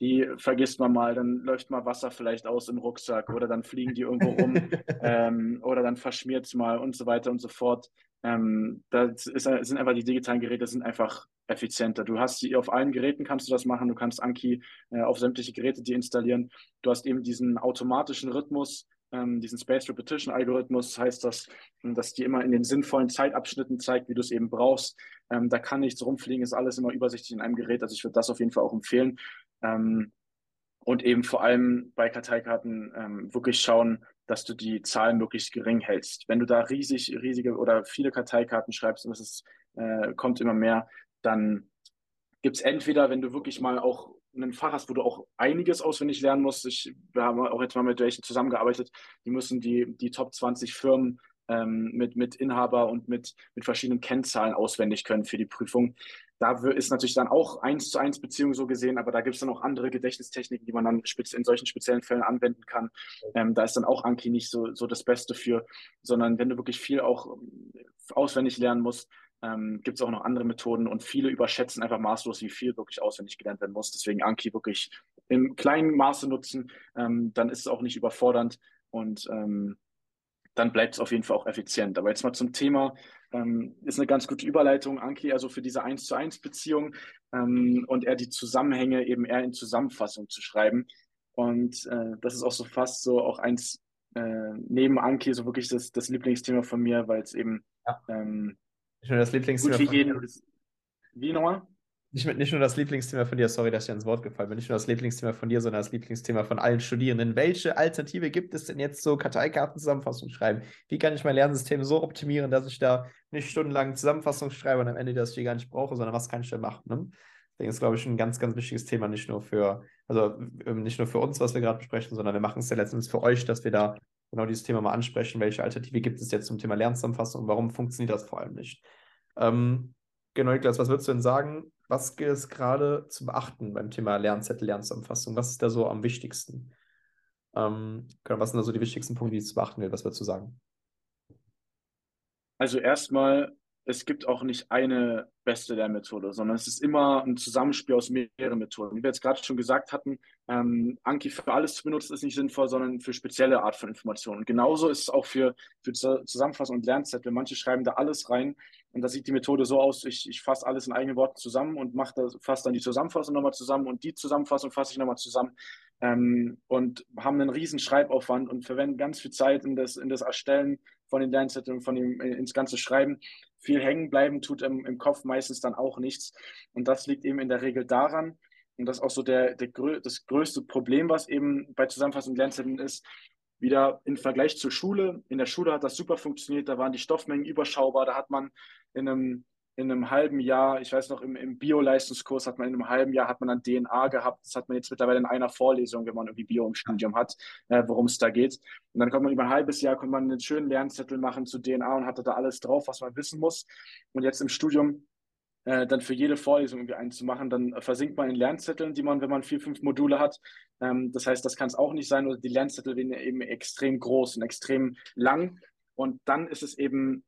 [SPEAKER 1] die vergisst man mal, dann läuft mal Wasser vielleicht aus im Rucksack oder dann fliegen die irgendwo rum [laughs] ähm, oder dann verschmiert es mal und so weiter und so fort. Ähm, das ist, sind einfach die digitalen Geräte sind einfach effizienter. Du hast sie auf allen Geräten kannst du das machen. Du kannst Anki äh, auf sämtliche Geräte die installieren. Du hast eben diesen automatischen Rhythmus, ähm, diesen Space Repetition Algorithmus, heißt das, dass die immer in den sinnvollen Zeitabschnitten zeigt, wie du es eben brauchst. Ähm, da kann nichts rumfliegen, ist alles immer übersichtlich in einem Gerät. Also ich würde das auf jeden Fall auch empfehlen. Ähm, und eben vor allem bei Karteikarten ähm, wirklich schauen, dass du die Zahlen möglichst gering hältst. Wenn du da riesig, riesige oder viele Karteikarten schreibst und es ist, äh, kommt immer mehr, dann gibt es entweder, wenn du wirklich mal auch ein Fach hast, wo du auch einiges auswendig lernen musst. Ich, wir haben auch jetzt mal mit welchen zusammengearbeitet, die müssen die, die Top 20 Firmen ähm, mit, mit Inhaber und mit, mit verschiedenen Kennzahlen auswendig können für die Prüfung. Da ist natürlich dann auch eins zu eins Beziehung so gesehen, aber da gibt es dann auch andere Gedächtnistechniken, die man dann in solchen speziellen Fällen anwenden kann. Ähm, da ist dann auch Anki nicht so, so das Beste für, sondern wenn du wirklich viel auch ähm, auswendig lernen musst, ähm, gibt es auch noch andere Methoden und viele überschätzen einfach maßlos, wie viel wirklich auswendig gelernt werden muss. Deswegen Anki wirklich im kleinen Maße nutzen, ähm, dann ist es auch nicht überfordernd und ähm, dann bleibt es auf jeden Fall auch effizient. Aber jetzt mal zum Thema, ähm, ist eine ganz gute Überleitung, Anki, also für diese 1 zu 1 Beziehung ähm, und eher die Zusammenhänge eben eher in Zusammenfassung zu schreiben. Und äh, das ist auch so fast so auch eins äh, neben Anki so wirklich das, das Lieblingsthema von mir, weil es eben ja. ähm,
[SPEAKER 2] das Lieblingsthema
[SPEAKER 1] gut wie jeden. Wie nochmal?
[SPEAKER 2] Nicht, nicht nur das Lieblingsthema von dir, sorry, dass ich ans Wort gefallen bin, nicht nur das Lieblingsthema von dir, sondern das Lieblingsthema von allen Studierenden. Welche Alternative gibt es denn jetzt so Karteikarten-Zusammenfassung schreiben? Wie kann ich mein Lernsystem so optimieren, dass ich da nicht stundenlang Zusammenfassung schreibe und am Ende das die gar nicht brauche, sondern was kann ich denn machen? Ne? Deswegen ist, glaube ich, ein ganz, ganz wichtiges Thema, nicht nur für, also ähm, nicht nur für uns, was wir gerade besprechen, sondern wir machen es ja letztens für euch, dass wir da genau dieses Thema mal ansprechen. Welche Alternative gibt es jetzt zum Thema Lernzusammenfassung und warum funktioniert das vor allem nicht? Ähm, genau, Niklas, was würdest du denn sagen? Was gilt es gerade zu beachten beim Thema Lernzettel, Lernzusammenfassung? Was ist da so am wichtigsten? Ähm, genau, was sind da so die wichtigsten Punkte, die es zu beachten gilt? Was würdest du sagen?
[SPEAKER 1] Also erstmal, es gibt auch nicht eine beste Lernmethode, sondern es ist immer ein Zusammenspiel aus mehreren Methoden. Wie wir jetzt gerade schon gesagt hatten, ähm, Anki für alles zu benutzen ist nicht sinnvoll, sondern für spezielle Art von Informationen. Und genauso ist es auch für, für Zusammenfassung und Lernzettel. Manche schreiben da alles rein und da sieht die Methode so aus, ich, ich fasse alles in eigenen Worten zusammen und mache fasse dann die Zusammenfassung nochmal zusammen und die Zusammenfassung fasse ich nochmal zusammen ähm, und haben einen riesen Schreibaufwand und verwenden ganz viel Zeit in das, in das Erstellen von den Lernzetteln, von dem, ins ganze Schreiben. Viel hängen bleiben tut im, im Kopf meistens dann auch nichts. Und das liegt eben in der Regel daran, und das ist auch so der, der, das größte Problem, was eben bei Zusammenfassung Lernzetteln ist, wieder im Vergleich zur Schule. In der Schule hat das super funktioniert, da waren die Stoffmengen überschaubar, da hat man in einem in einem halben Jahr, ich weiß noch, im, im Bio-Leistungskurs hat man in einem halben Jahr hat man dann DNA gehabt. Das hat man jetzt mittlerweile in einer Vorlesung, wenn man irgendwie Bio im Studium hat, äh, worum es da geht. Und dann kommt man über ein halbes Jahr, kommt man einen schönen Lernzettel machen zu DNA und hat da alles drauf, was man wissen muss. Und jetzt im Studium äh, dann für jede Vorlesung irgendwie einzumachen, dann versinkt man in Lernzetteln, die man, wenn man vier, fünf Module hat. Ähm, das heißt, das kann es auch nicht sein. Oder die Lernzettel werden eben extrem groß und extrem lang. Und dann ist es eben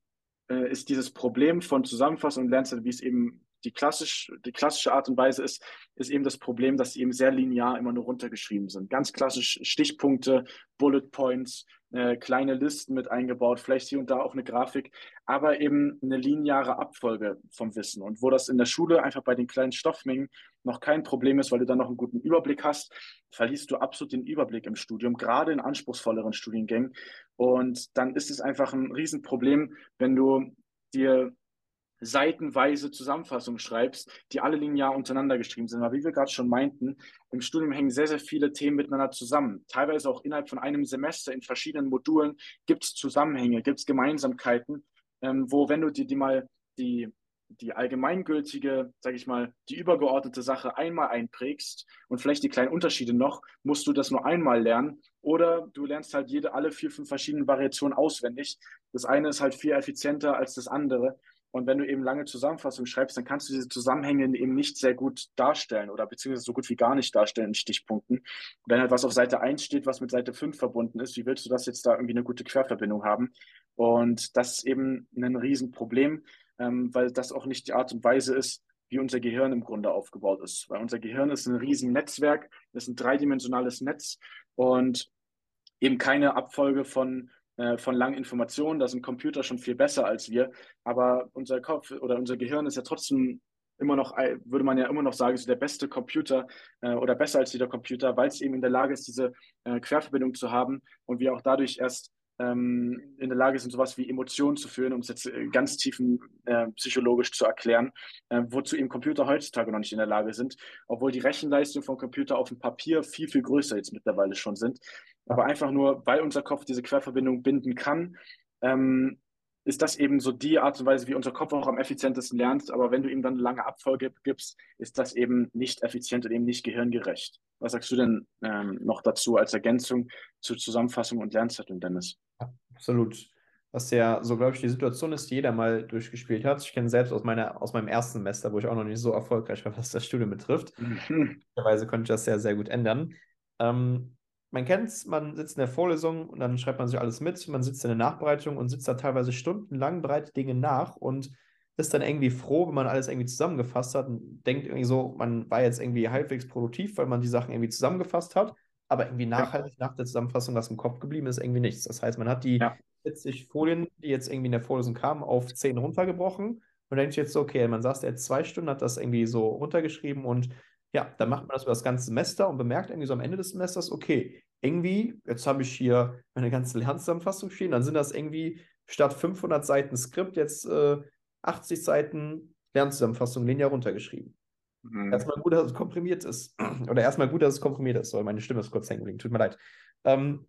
[SPEAKER 1] ist dieses Problem von Zusammenfassung und Lernzettel, wie es eben die, klassisch, die klassische Art und Weise ist, ist eben das Problem, dass sie eben sehr linear immer nur runtergeschrieben sind. Ganz klassisch Stichpunkte, Bullet Points, äh, kleine Listen mit eingebaut, vielleicht hier und da auch eine Grafik, aber eben eine lineare Abfolge vom Wissen. Und wo das in der Schule einfach bei den kleinen Stoffmengen noch kein Problem ist, weil du dann noch einen guten Überblick hast, verlierst du absolut den Überblick im Studium, gerade in anspruchsvolleren Studiengängen. Und dann ist es einfach ein Riesenproblem, wenn du dir seitenweise Zusammenfassungen schreibst, die alle linear untereinander geschrieben sind. Aber wie wir gerade schon meinten, im Studium hängen sehr, sehr viele Themen miteinander zusammen. Teilweise auch innerhalb von einem Semester in verschiedenen Modulen gibt es Zusammenhänge, gibt es Gemeinsamkeiten, ähm, wo wenn du dir die mal die die allgemeingültige, sage ich mal, die übergeordnete Sache einmal einprägst und vielleicht die kleinen Unterschiede noch, musst du das nur einmal lernen oder du lernst halt jede, alle vier, fünf verschiedenen Variationen auswendig. Das eine ist halt viel effizienter als das andere und wenn du eben lange Zusammenfassungen schreibst, dann kannst du diese Zusammenhänge eben nicht sehr gut darstellen oder beziehungsweise so gut wie gar nicht darstellen in Stichpunkten. wenn halt was auf Seite 1 steht, was mit Seite 5 verbunden ist, wie willst du das jetzt da irgendwie eine gute Querverbindung haben? Und das ist eben ein Riesenproblem, ähm, weil das auch nicht die Art und Weise ist, wie unser Gehirn im Grunde aufgebaut ist. Weil unser Gehirn ist ein Riesennetzwerk, ist ein dreidimensionales Netz und eben keine Abfolge von äh, von langen Informationen. Da sind Computer schon viel besser als wir. Aber unser Kopf oder unser Gehirn ist ja trotzdem immer noch, würde man ja immer noch sagen, ist der beste Computer äh, oder besser als jeder Computer, weil es eben in der Lage ist, diese äh, Querverbindung zu haben und wir auch dadurch erst ähm, in der Lage sind, sowas wie Emotionen zu führen, um es jetzt äh, ganz tiefen äh, psychologisch zu erklären, äh, wozu eben Computer heutzutage noch nicht in der Lage sind, obwohl die Rechenleistung von Computer auf dem Papier viel, viel größer jetzt mittlerweile schon sind. Aber einfach nur, weil unser Kopf diese Querverbindung binden kann, ähm, ist das eben so die Art und Weise, wie unser Kopf auch am effizientesten lernt. Aber wenn du ihm dann eine lange Abfolge gibst, ist das eben nicht effizient und eben nicht gehirngerecht. Was sagst du denn ähm, noch dazu als Ergänzung zur Zusammenfassung und Lernzetteln, Dennis?
[SPEAKER 2] Absolut. Was ja so, glaube ich, die Situation ist, die jeder mal durchgespielt hat. Ich kenne selbst aus, meiner, aus meinem ersten Semester, wo ich auch noch nicht so erfolgreich war, was das Studium betrifft. Möglicherweise konnte ich das sehr, sehr gut ändern. Ähm, man kennt es, man sitzt in der Vorlesung und dann schreibt man sich alles mit, man sitzt in der Nachbereitung und sitzt da teilweise stundenlang, bereitet Dinge nach und ist dann irgendwie froh, wenn man alles irgendwie zusammengefasst hat und denkt irgendwie so, man war jetzt irgendwie halbwegs produktiv, weil man die Sachen irgendwie zusammengefasst hat aber irgendwie nachhaltig ja. nach der Zusammenfassung, was im Kopf geblieben ist, irgendwie nichts. Das heißt, man hat die ja. 40 Folien, die jetzt irgendwie in der Vorlesung kamen, auf 10 runtergebrochen und denkt jetzt so, okay, man saß jetzt zwei Stunden, hat das irgendwie so runtergeschrieben und ja, dann macht man das über das ganze Semester und bemerkt irgendwie so am Ende des Semesters, okay, irgendwie, jetzt habe ich hier meine ganze Lernzusammenfassung stehen, dann sind das irgendwie statt 500 Seiten Skript jetzt äh, 80 Seiten Lernzusammenfassung linear runtergeschrieben. Mhm. Erstmal gut, dass es komprimiert ist. [clears throat] Oder erstmal gut, dass es komprimiert ist. Sorry, meine Stimme ist kurz hängen geblieben. Tut mir leid. Ähm,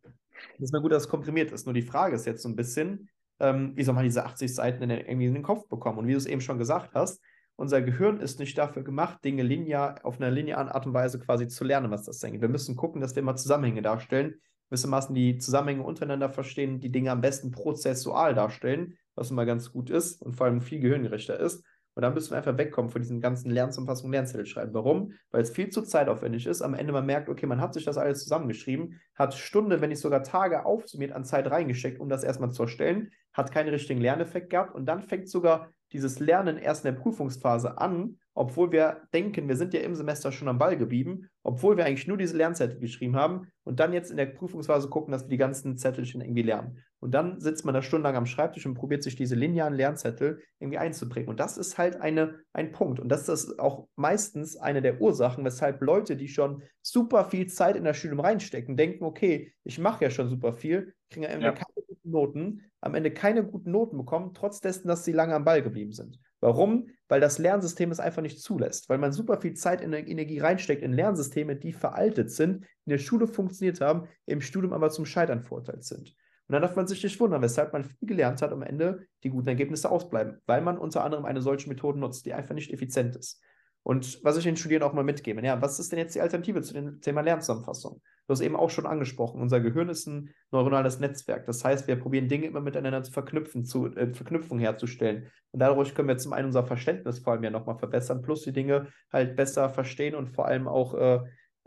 [SPEAKER 2] erstmal gut, dass es komprimiert ist. Nur die Frage ist jetzt so ein bisschen, ähm, wie soll man diese 80 Seiten in irgendwie in den Kopf bekommen? Und wie du es eben schon gesagt hast, unser Gehirn ist nicht dafür gemacht, Dinge linear, auf einer linearen Art und Weise quasi zu lernen, was das denkt. Wir müssen gucken, dass wir immer Zusammenhänge darstellen, gewissermaßen die Zusammenhänge untereinander verstehen, die Dinge am besten prozessual darstellen, was immer ganz gut ist und vor allem viel gehirngerechter ist. Und dann müssen wir einfach wegkommen von diesen ganzen Lernzusammenfassungen, Lernzettel schreiben. Warum? Weil es viel zu zeitaufwendig ist. Am Ende man merkt, okay, man hat sich das alles zusammengeschrieben, hat Stunde, wenn nicht sogar Tage aufsummiert an Zeit reingesteckt, um das erstmal zu erstellen, hat keinen richtigen Lerneffekt gehabt und dann fängt sogar dieses Lernen erst in der Prüfungsphase an, obwohl wir denken, wir sind ja im Semester schon am Ball geblieben, obwohl wir eigentlich nur diese Lernzettel geschrieben haben und dann jetzt in der Prüfungsphase gucken, dass wir die ganzen Zettelchen irgendwie lernen. Und dann sitzt man da stundenlang am Schreibtisch und probiert sich diese linearen Lernzettel irgendwie einzubringen. Und das ist halt eine, ein Punkt. Und das ist auch meistens eine der Ursachen, weshalb Leute, die schon super viel Zeit in das Studium reinstecken, denken, okay, ich mache ja schon super viel, kriegen ja, ja. keine guten Noten, am Ende keine guten Noten bekommen, trotz dessen, dass sie lange am Ball geblieben sind. Warum? Weil das Lernsystem es einfach nicht zulässt, weil man super viel Zeit in Energie reinsteckt in Lernsysteme, die veraltet sind, in der Schule funktioniert haben, im Studium aber zum Scheitern verurteilt sind. Und dann darf man sich nicht wundern, weshalb man viel gelernt hat, am Ende die guten Ergebnisse ausbleiben, weil man unter anderem eine solche Methode nutzt, die einfach nicht effizient ist. Und was ich den Studierenden auch mal mitgebe, ja, was ist denn jetzt die Alternative zu dem Thema Lernzusammenfassung? Du hast eben auch schon angesprochen, unser Gehirn ist ein neuronales Netzwerk. Das heißt, wir probieren Dinge immer miteinander zu verknüpfen, zu, äh, Verknüpfung herzustellen. Und dadurch können wir zum einen unser Verständnis vor allem ja nochmal verbessern, plus die Dinge halt besser verstehen und vor allem auch äh,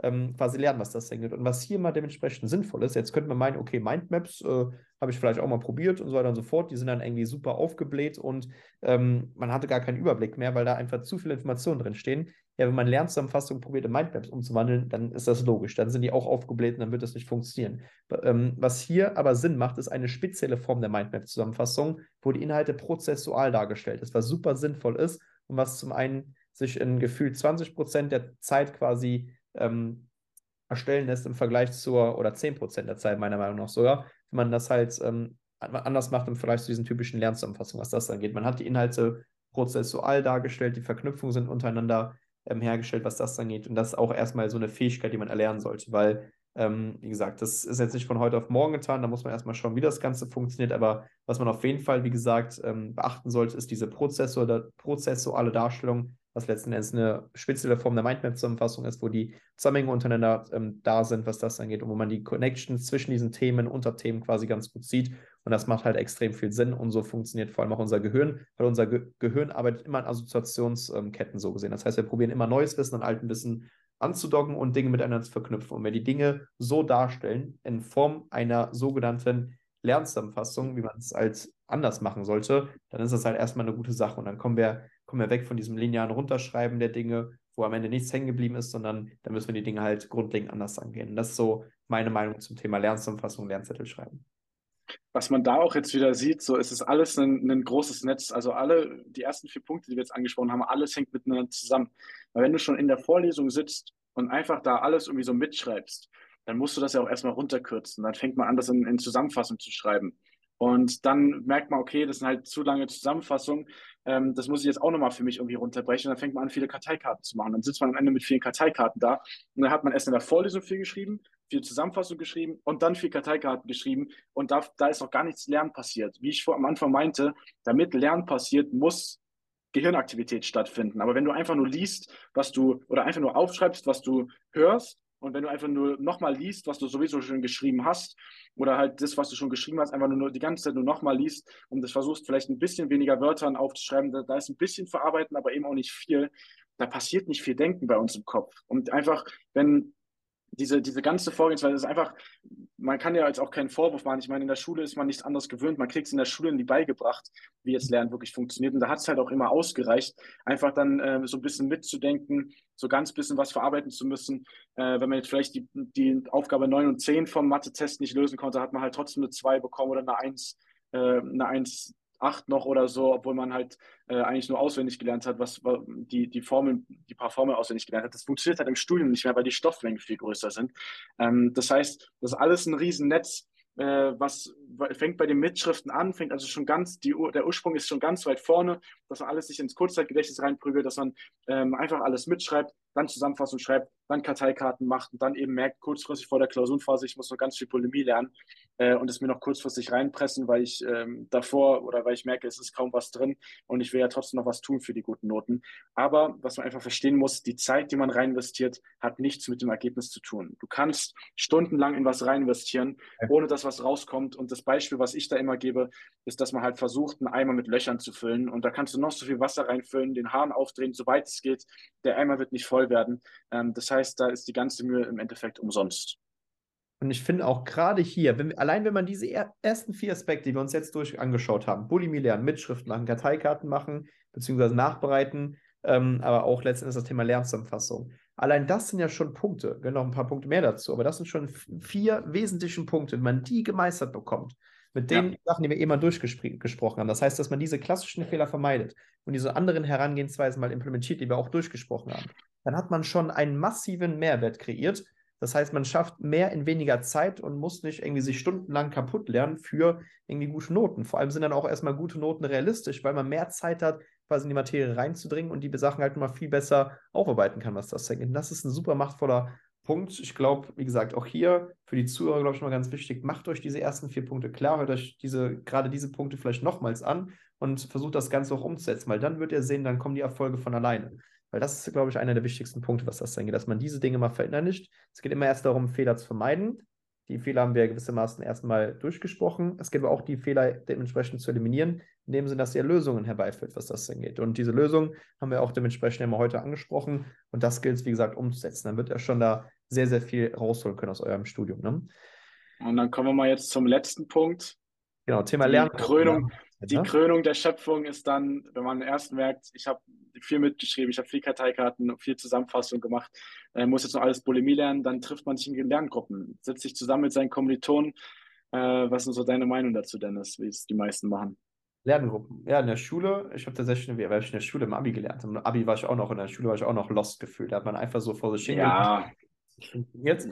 [SPEAKER 2] ähm, quasi lernen, was das denn. Und was hier mal dementsprechend sinnvoll ist, jetzt könnte man meinen, okay, Mindmaps äh, habe ich vielleicht auch mal probiert und so weiter und so fort, die sind dann irgendwie super aufgebläht und ähm, man hatte gar keinen Überblick mehr, weil da einfach zu viele Informationen drin stehen. Ja, wenn man Lernzusammenfassung probiert, in Mindmaps umzuwandeln, dann ist das logisch. Dann sind die auch aufgebläht und dann wird das nicht funktionieren. Ähm, was hier aber Sinn macht, ist eine spezielle Form der Mindmap-Zusammenfassung, wo die Inhalte prozessual dargestellt ist, was super sinnvoll ist und was zum einen sich in gefühlt 20 Prozent der Zeit quasi ähm, erstellen lässt im Vergleich zur, oder 10% der Zeit meiner Meinung nach sogar, wenn man das halt ähm, anders macht im Vergleich zu diesen typischen Lernzusammenfassungen, was das angeht. Man hat die Inhalte prozessual dargestellt, die Verknüpfungen sind untereinander ähm, hergestellt, was das angeht. Und das ist auch erstmal so eine Fähigkeit, die man erlernen sollte, weil, ähm, wie gesagt, das ist jetzt nicht von heute auf morgen getan, da muss man erstmal schauen, wie das Ganze funktioniert, aber was man auf jeden Fall, wie gesagt, ähm, beachten sollte, ist diese prozessuale Darstellung was letzten Endes eine spezielle Form der Mindmap-Zusammenfassung ist, wo die Zusammenhänge untereinander ähm, da sind, was das angeht und wo man die Connections zwischen diesen Themen, Unterthemen quasi ganz gut sieht. Und das macht halt extrem viel Sinn und so funktioniert vor allem auch unser Gehirn, weil unser Ge Gehirn arbeitet immer in Assoziationsketten so gesehen. Das heißt, wir probieren immer neues Wissen an altem Wissen anzudocken und Dinge miteinander zu verknüpfen. Und wenn die Dinge so darstellen, in Form einer sogenannten Lernzusammenfassung, wie man es als anders machen sollte, dann ist das halt erstmal eine gute Sache. Und dann kommen wir kommen wir weg von diesem linearen Runterschreiben der Dinge, wo am Ende nichts hängen geblieben ist, sondern da müssen wir die Dinge halt grundlegend anders angehen. Und das ist so meine Meinung zum Thema Lernzusammenfassung, Lernzettel schreiben.
[SPEAKER 1] Was man da auch jetzt wieder sieht, so ist es alles ein, ein großes Netz. Also alle, die ersten vier Punkte, die wir jetzt angesprochen haben, alles hängt miteinander zusammen. Weil wenn du schon in der Vorlesung sitzt und einfach da alles irgendwie so mitschreibst, dann musst du das ja auch erstmal runterkürzen. Dann fängt man an, das in, in Zusammenfassung zu schreiben. Und dann merkt man, okay, das sind halt zu lange Zusammenfassungen. Ähm, das muss ich jetzt auch nochmal für mich irgendwie runterbrechen. Und dann fängt man an, viele Karteikarten zu machen. Dann sitzt man am Ende mit vielen Karteikarten da. Und dann hat man erst in der Vorlesung viel geschrieben, viel Zusammenfassung geschrieben und dann viel Karteikarten geschrieben. Und da, da ist noch gar nichts Lernen passiert. Wie ich vor am Anfang meinte, damit Lernen passiert, muss Gehirnaktivität stattfinden. Aber wenn du einfach nur liest, was du, oder einfach nur aufschreibst, was du hörst, und wenn du einfach nur nochmal liest, was du sowieso schon geschrieben hast, oder halt das, was du schon geschrieben hast, einfach nur die ganze Zeit nur nochmal liest und das versuchst, vielleicht ein bisschen weniger Wörtern aufzuschreiben, da, da ist ein bisschen verarbeiten, aber eben auch nicht viel. Da passiert nicht viel Denken bei uns im Kopf. Und einfach, wenn diese, diese ganze Vorgehensweise ist einfach, man kann ja jetzt auch keinen Vorwurf machen. Ich meine, in der Schule ist man nichts anderes gewöhnt. Man kriegt es in der Schule nie beigebracht, wie jetzt Lernen wirklich funktioniert. Und da hat es halt auch immer ausgereicht, einfach dann äh, so ein bisschen mitzudenken, so ganz bisschen was verarbeiten zu müssen. Äh, wenn man jetzt vielleicht die, die Aufgabe 9 und 10 vom Mathe-Test nicht lösen konnte, hat man halt trotzdem eine 2 bekommen oder eine 1, äh, eine 1 acht noch oder so, obwohl man halt äh, eigentlich nur auswendig gelernt hat, was die, die Formeln, die paar Formeln auswendig gelernt hat. Das funktioniert halt im Studium nicht mehr, weil die Stoffmengen viel größer sind. Ähm, das heißt, das ist alles ein Riesennetz, äh, was fängt bei den Mitschriften an, fängt also schon ganz, die, der Ursprung ist schon ganz weit vorne, dass man alles sich ins Kurzzeitgedächtnis reinprügelt, dass man ähm, einfach alles mitschreibt, dann Zusammenfassung schreibt, dann Karteikarten macht und dann eben merkt, kurzfristig vor der Klausurenphase, ich muss noch ganz viel Polemie lernen äh, und es mir noch kurzfristig reinpressen, weil ich ähm, davor oder weil ich merke, es ist kaum was drin und ich will ja trotzdem noch was tun für die guten Noten. Aber was man einfach verstehen muss, die Zeit, die man rein investiert, hat nichts mit dem Ergebnis zu tun. Du kannst stundenlang in was rein investieren, ohne dass was rauskommt. Und das Beispiel, was ich da immer gebe, ist, dass man halt versucht, einen Eimer mit Löchern zu füllen und da kannst du noch so viel Wasser reinfüllen, den Hahn aufdrehen, soweit es geht. Der Eimer wird nicht voll werden. Ähm, das heißt, da ist die ganze Mühe im Endeffekt umsonst.
[SPEAKER 2] Und ich finde auch gerade hier, wenn, allein wenn man diese er ersten vier Aspekte, die wir uns jetzt durch angeschaut haben, Bulimie lernen, Mitschrift machen, Karteikarten machen, beziehungsweise nachbereiten, ähm, aber auch letztendlich das Thema Lernzusammenfassung. Allein das sind ja schon Punkte, wir noch ein paar Punkte mehr dazu, aber das sind schon vier wesentliche Punkte, wenn man die gemeistert bekommt, mit den ja. Sachen, die wir eben mal durchgesprochen haben. Das heißt, dass man diese klassischen Fehler vermeidet und diese anderen Herangehensweisen mal implementiert, die wir auch durchgesprochen haben. Dann hat man schon einen massiven Mehrwert kreiert das heißt, man schafft mehr in weniger Zeit und muss nicht irgendwie sich stundenlang kaputt lernen für irgendwie gute Noten. Vor allem sind dann auch erstmal gute Noten realistisch, weil man mehr Zeit hat, quasi in die Materie reinzudringen und die Sachen halt mal viel besser aufarbeiten kann, was das angeht. Das ist ein super machtvoller Punkt. Ich glaube, wie gesagt, auch hier für die Zuhörer, glaube ich, mal ganz wichtig, macht euch diese ersten vier Punkte klar, hört euch diese, gerade diese Punkte vielleicht nochmals an und versucht das Ganze auch umzusetzen, weil dann wird ihr sehen, dann kommen die Erfolge von alleine. Weil das ist, glaube ich, einer der wichtigsten Punkte, was das angeht, dass man diese Dinge mal verinnerlicht. Es geht immer erst darum, Fehler zu vermeiden. Die Fehler haben wir gewissermaßen erstmal durchgesprochen. Es geht aber auch die Fehler dementsprechend zu eliminieren, in dem Sinne, dass ihr Lösungen herbeiführt, was das angeht. Und diese Lösung haben wir auch dementsprechend immer heute angesprochen. Und das gilt es, wie gesagt, umzusetzen. Dann wird er schon da sehr, sehr viel rausholen können aus eurem Studium. Ne?
[SPEAKER 1] Und dann kommen wir mal jetzt zum letzten Punkt.
[SPEAKER 2] Genau, Thema Lernen.
[SPEAKER 1] Krönung, die ne? Krönung der Schöpfung ist dann, wenn man erst merkt, ich habe viel mitgeschrieben, ich habe viel Karteikarten, viel Zusammenfassung gemacht, äh, muss jetzt noch alles Bulimie lernen, dann trifft man sich in Lerngruppen, setzt sich zusammen mit seinen Kommilitonen. Äh, was ist so deine Meinung dazu, Dennis, wie es die meisten machen?
[SPEAKER 2] Lerngruppen. Ja, in der Schule, ich habe tatsächlich, weil ich in der Schule im Abi gelernt habe. Im Abi war ich auch noch, in der Schule war ich auch noch lost gefühlt. Da hat man einfach so vor sich
[SPEAKER 1] hingegangen.
[SPEAKER 2] Ja. Jetzt,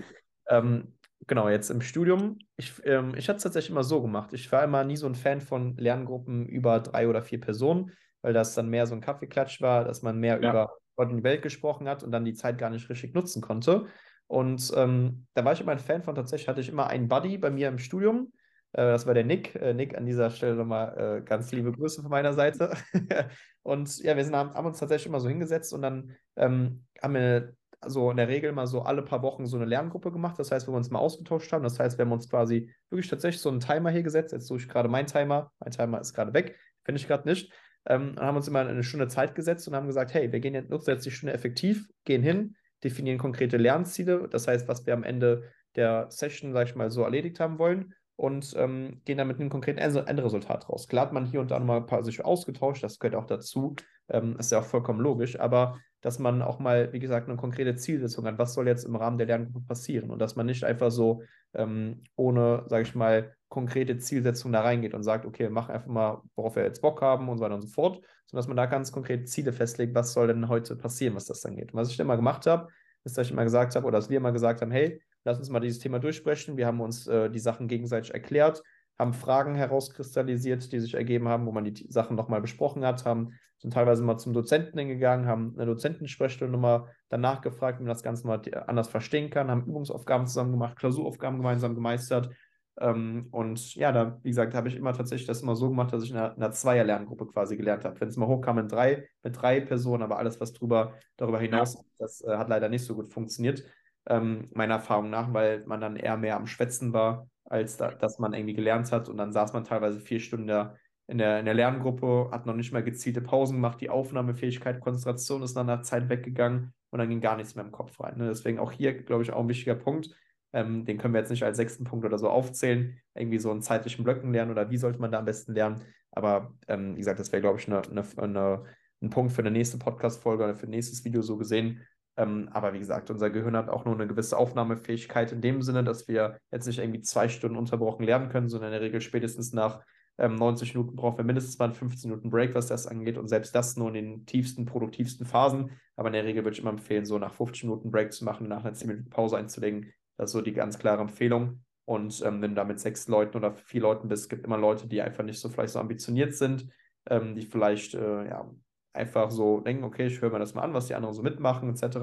[SPEAKER 2] ähm, genau, jetzt im Studium, ich, ähm, ich hatte es tatsächlich immer so gemacht. Ich war immer nie so ein Fan von Lerngruppen über drei oder vier Personen, weil das dann mehr so ein Kaffeeklatsch war, dass man mehr ja. über Gott und die Welt gesprochen hat und dann die Zeit gar nicht richtig nutzen konnte. Und ähm, da war ich immer ein Fan von, tatsächlich hatte ich immer einen Buddy bei mir im Studium. Äh, das war der Nick. Äh, Nick, an dieser Stelle nochmal äh, ganz liebe Grüße von meiner Seite. [laughs] und ja, wir sind, haben, haben, uns tatsächlich immer so hingesetzt und dann ähm, haben wir so in der Regel mal so alle paar Wochen so eine Lerngruppe gemacht. Das heißt, wo wir uns mal ausgetauscht haben. Das heißt, wir haben uns quasi wirklich tatsächlich so einen Timer hier gesetzt. Jetzt suche ich gerade meinen Timer. Mein Timer ist gerade weg. Finde ich gerade nicht. Ähm, und haben uns immer eine Stunde Zeit gesetzt und haben gesagt, hey, wir gehen jetzt, nutzen jetzt die Stunde effektiv, gehen hin, definieren konkrete Lernziele. Das heißt, was wir am Ende der Session, sag ich mal, so erledigt haben wollen und ähm, gehen dann mit einem konkreten Endresultat raus. Klar hat man hier und da mal ein paar sich ausgetauscht, das gehört auch dazu, ähm, ist ja auch vollkommen logisch, aber dass man auch mal, wie gesagt, eine konkrete Zielsetzung hat, was soll jetzt im Rahmen der Lerngruppe passieren und dass man nicht einfach so ähm, ohne, sage ich mal, konkrete Zielsetzung da reingeht und sagt, okay, mach einfach mal, worauf wir jetzt Bock haben und so weiter und so fort, sondern dass man da ganz konkrete Ziele festlegt, was soll denn heute passieren, was das dann geht. Und was ich mal gemacht habe, ist, dass ich immer gesagt habe, oder dass wir immer gesagt haben, hey, lass uns mal dieses Thema durchsprechen. Wir haben uns äh, die Sachen gegenseitig erklärt, haben Fragen herauskristallisiert, die sich ergeben haben, wo man die Sachen nochmal besprochen hat, haben sind teilweise mal zum Dozenten hingegangen, haben eine Dozentensprechstunde mal danach gefragt, wie man das Ganze mal anders verstehen kann, haben Übungsaufgaben zusammen gemacht, Klausuraufgaben gemeinsam gemeistert. Ähm, und ja, da, wie gesagt, habe ich immer tatsächlich das immer so gemacht, dass ich in einer, einer Zweier-Lerngruppe quasi gelernt habe. Wenn es mal hochkam in drei, mit drei Personen, aber alles, was drüber, darüber hinaus, ja. das äh, hat leider nicht so gut funktioniert ähm, meiner Erfahrung nach, weil man dann eher mehr am Schwätzen war, als da, dass man irgendwie gelernt hat. Und dann saß man teilweise vier Stunden in der, in der Lerngruppe, hat noch nicht mal gezielte Pausen gemacht, die Aufnahmefähigkeit, Konzentration ist nach einer Zeit weggegangen und dann ging gar nichts mehr im Kopf rein. Ne? Deswegen auch hier, glaube ich, auch ein wichtiger Punkt. Ähm, den können wir jetzt nicht als sechsten Punkt oder so aufzählen, irgendwie so in zeitlichen Blöcken lernen oder wie sollte man da am besten lernen. Aber ähm, wie gesagt, das wäre, glaube ich, eine, eine, eine, ein Punkt für eine nächste Podcast-Folge oder für ein nächstes Video so gesehen, ähm, aber wie gesagt, unser Gehirn hat auch nur eine gewisse Aufnahmefähigkeit in dem Sinne, dass wir jetzt nicht irgendwie zwei Stunden unterbrochen lernen können, sondern in der Regel spätestens nach ähm, 90 Minuten brauchen wir mindestens mal einen 15 Minuten Break, was das angeht. Und selbst das nur in den tiefsten, produktivsten Phasen. Aber in der Regel würde ich immer empfehlen, so nach 15 Minuten Break zu machen, nach einer 10 Minuten Pause einzulegen. Das ist so die ganz klare Empfehlung. Und ähm, wenn du da mit sechs Leuten oder vier Leuten bist, gibt immer Leute, die einfach nicht so vielleicht so ambitioniert sind, ähm, die vielleicht äh, ja, einfach so denken, okay, ich höre mir das mal an, was die anderen so mitmachen, etc.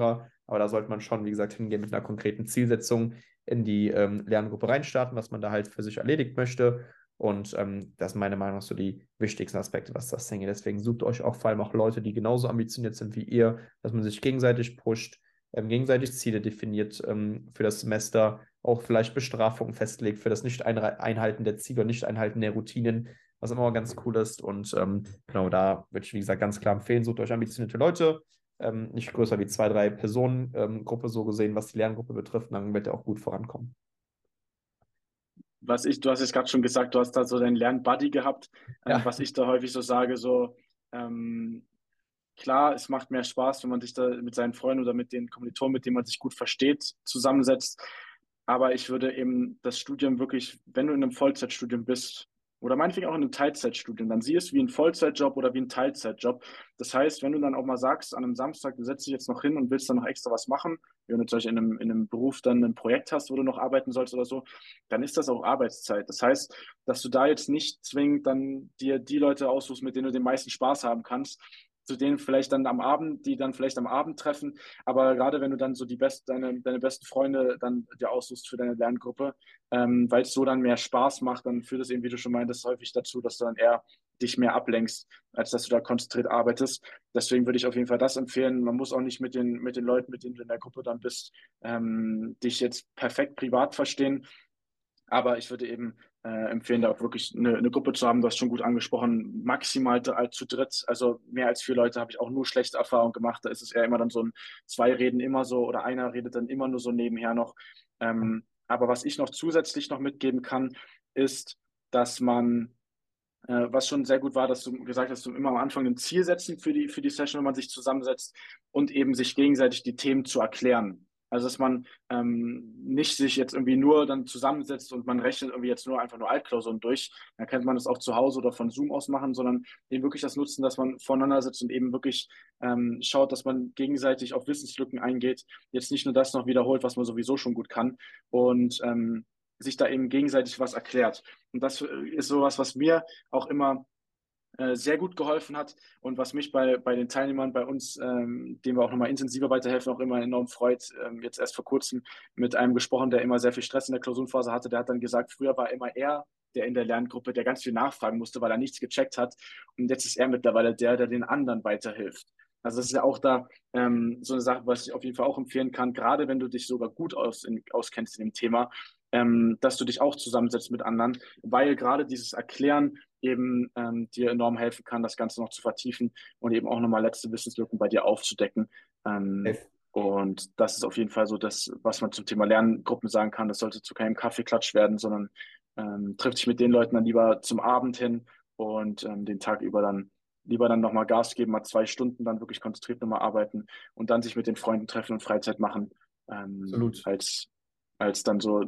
[SPEAKER 2] Aber da sollte man schon, wie gesagt, hingehen mit einer konkreten Zielsetzung in die ähm, Lerngruppe reinstarten, was man da halt für sich erledigt möchte. Und ähm, das sind meiner Meinung nach so die wichtigsten Aspekte, was das hängt. Deswegen sucht euch auch vor allem auch Leute, die genauso ambitioniert sind wie ihr, dass man sich gegenseitig pusht, ähm, gegenseitig Ziele definiert ähm, für das Semester, auch vielleicht Bestrafungen festlegt für das Nicht-Einhalten der Ziele und Nicht-Einhalten der Routinen, was immer ganz cool ist. Und ähm, genau da würde ich, wie gesagt, ganz klar empfehlen, sucht euch ambitionierte Leute, ähm, nicht größer wie zwei, drei Personen ähm, Gruppe so gesehen, was die Lerngruppe betrifft, dann wird ihr auch gut vorankommen.
[SPEAKER 1] Was ich, du hast jetzt gerade schon gesagt, du hast da so deinen Lernbuddy gehabt, ähm, ja. was ich da häufig so sage, so ähm, klar, es macht mehr Spaß, wenn man sich da mit seinen Freunden oder mit den Kommilitonen, mit denen man sich gut versteht, zusammensetzt. Aber ich würde eben das Studium wirklich, wenn du in einem Vollzeitstudium bist, oder meinetwegen auch in einem Teilzeitstudium, dann sieh es wie ein Vollzeitjob oder wie ein Teilzeitjob. Das heißt, wenn du dann auch mal sagst, an einem Samstag, du setzt dich jetzt noch hin und willst dann noch extra was machen, wenn du zum Beispiel in einem, in einem Beruf dann ein Projekt hast, wo du noch arbeiten sollst oder so, dann ist das auch Arbeitszeit. Das heißt, dass du da jetzt nicht zwingend dann dir die Leute aussuchst, mit denen du den meisten Spaß haben kannst, zu denen vielleicht dann am Abend, die dann vielleicht am Abend treffen. Aber gerade wenn du dann so die best, deine, deine besten Freunde dann dir aussuchst für deine Lerngruppe, ähm, weil es so dann mehr Spaß macht, dann führt es eben, wie du schon meintest, häufig dazu, dass du dann eher dich mehr ablenkst, als dass du da konzentriert arbeitest. Deswegen würde ich auf jeden Fall das empfehlen. Man muss auch nicht mit den, mit den Leuten, mit denen du in der Gruppe dann bist, ähm, dich jetzt perfekt privat verstehen. Aber ich würde eben äh, empfehlen, da auch wirklich eine, eine, Gruppe zu haben. Du hast schon gut angesprochen, maximal zu dritt. Also mehr als vier Leute habe ich auch nur schlechte Erfahrungen gemacht. Da ist es eher immer dann so ein, zwei reden immer so oder einer redet dann immer nur so nebenher noch. Ähm, aber was ich noch zusätzlich noch mitgeben kann, ist, dass man äh, was schon sehr gut war, dass du gesagt hast, du immer am Anfang ein Ziel setzen für die, für die Session, wenn man sich zusammensetzt und eben sich gegenseitig die Themen zu erklären. Also dass man ähm, nicht sich jetzt irgendwie nur dann zusammensetzt und man rechnet irgendwie jetzt nur einfach nur Altklausuren durch. Dann könnte man das auch zu Hause oder von Zoom aus machen, sondern eben wirklich das nutzen, dass man voneinander sitzt und eben wirklich ähm, schaut, dass man gegenseitig auf Wissenslücken eingeht. Jetzt nicht nur das noch wiederholt, was man sowieso schon gut kann. Und ähm, sich da eben gegenseitig was erklärt. Und das ist sowas, was mir auch immer äh, sehr gut geholfen hat und was mich bei, bei den Teilnehmern bei uns, ähm, denen wir auch nochmal intensiver weiterhelfen, auch immer enorm freut. Ähm, jetzt erst vor kurzem mit einem gesprochen, der immer sehr viel Stress in der Klausurenphase hatte, der hat dann gesagt, früher war immer er der in der Lerngruppe, der ganz viel nachfragen musste, weil er nichts gecheckt hat. Und jetzt ist er mittlerweile der, der den anderen weiterhilft. Also das ist ja auch da ähm, so eine Sache, was ich auf jeden Fall auch empfehlen kann, gerade wenn du dich sogar gut aus in, auskennst in dem Thema, ähm, dass du dich auch zusammensetzt mit anderen, weil gerade dieses Erklären eben ähm, dir enorm helfen kann, das Ganze noch zu vertiefen und eben auch nochmal letzte Wissenslücken bei dir aufzudecken. Ähm, und das ist auf jeden Fall so das, was man zum Thema Lerngruppen sagen kann. Das sollte zu keinem Kaffeeklatsch werden, sondern ähm, trifft sich mit den Leuten dann lieber zum Abend hin und ähm, den Tag über dann lieber dann nochmal Gas geben, mal zwei Stunden dann wirklich konzentriert nochmal arbeiten und dann sich mit den Freunden treffen und Freizeit machen. Ähm, Absolut. Als, als dann so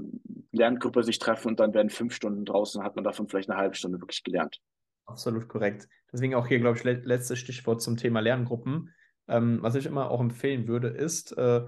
[SPEAKER 1] Lerngruppe sich treffen und dann werden fünf Stunden draußen, hat man davon vielleicht eine halbe Stunde wirklich gelernt.
[SPEAKER 2] Absolut korrekt. Deswegen auch hier, glaube ich, letztes Stichwort zum Thema Lerngruppen. Ähm, was ich immer auch empfehlen würde, ist, äh,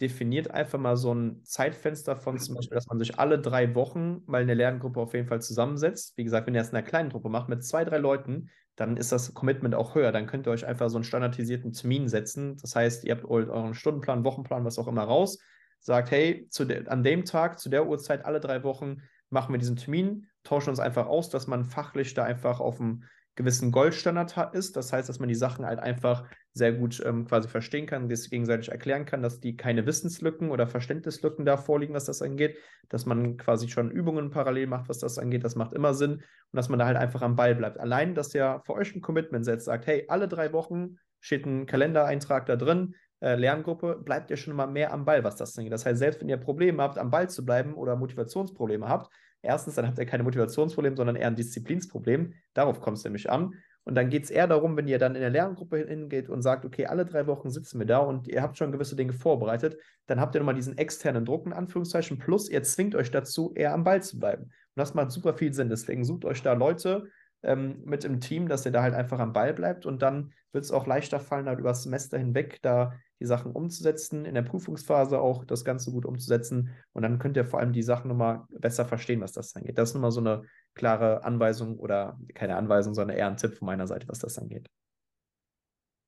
[SPEAKER 2] definiert einfach mal so ein Zeitfenster von zum Beispiel, dass man sich alle drei Wochen mal eine Lerngruppe auf jeden Fall zusammensetzt. Wie gesagt, wenn ihr es in einer kleinen Gruppe macht mit zwei, drei Leuten, dann ist das Commitment auch höher. Dann könnt ihr euch einfach so einen standardisierten Termin setzen. Das heißt, ihr habt euren Stundenplan, Wochenplan, was auch immer raus sagt, hey, de an dem Tag, zu der Uhrzeit, alle drei Wochen machen wir diesen Termin, tauschen uns einfach aus, dass man fachlich da einfach auf einem gewissen Goldstandard ist. Das heißt, dass man die Sachen halt einfach sehr gut ähm, quasi verstehen kann, das gegenseitig erklären kann, dass die keine Wissenslücken oder Verständnislücken da vorliegen, was das angeht, dass man quasi schon Übungen parallel macht, was das angeht. Das macht immer Sinn und dass man da halt einfach am Ball bleibt. Allein, dass ihr für euch ein Commitment setzt, sagt, hey, alle drei Wochen steht ein Kalendereintrag da drin, äh, Lerngruppe, bleibt ihr schon mal mehr am Ball, was das angeht. Das heißt, selbst wenn ihr Probleme habt, am Ball zu bleiben oder Motivationsprobleme habt, erstens, dann habt ihr keine Motivationsprobleme, sondern eher ein Disziplinsproblem. Darauf kommt es nämlich an. Und dann geht es eher darum, wenn ihr dann in der Lerngruppe hingeht und sagt, okay, alle drei Wochen sitzen wir da und ihr habt schon gewisse Dinge vorbereitet, dann habt ihr nochmal diesen externen Druck in Anführungszeichen, plus ihr zwingt euch dazu, eher am Ball zu bleiben. Und das macht super viel Sinn. Deswegen sucht euch da Leute, ähm, mit im Team, dass ihr da halt einfach am Ball bleibt und dann wird es auch leichter fallen, halt über das Semester hinweg da die Sachen umzusetzen, in der Prüfungsphase auch das Ganze gut umzusetzen und dann könnt ihr vor allem die Sachen nochmal besser verstehen, was das angeht. Das ist nochmal so eine klare Anweisung oder keine Anweisung, sondern eher ein Tipp von meiner Seite, was das angeht.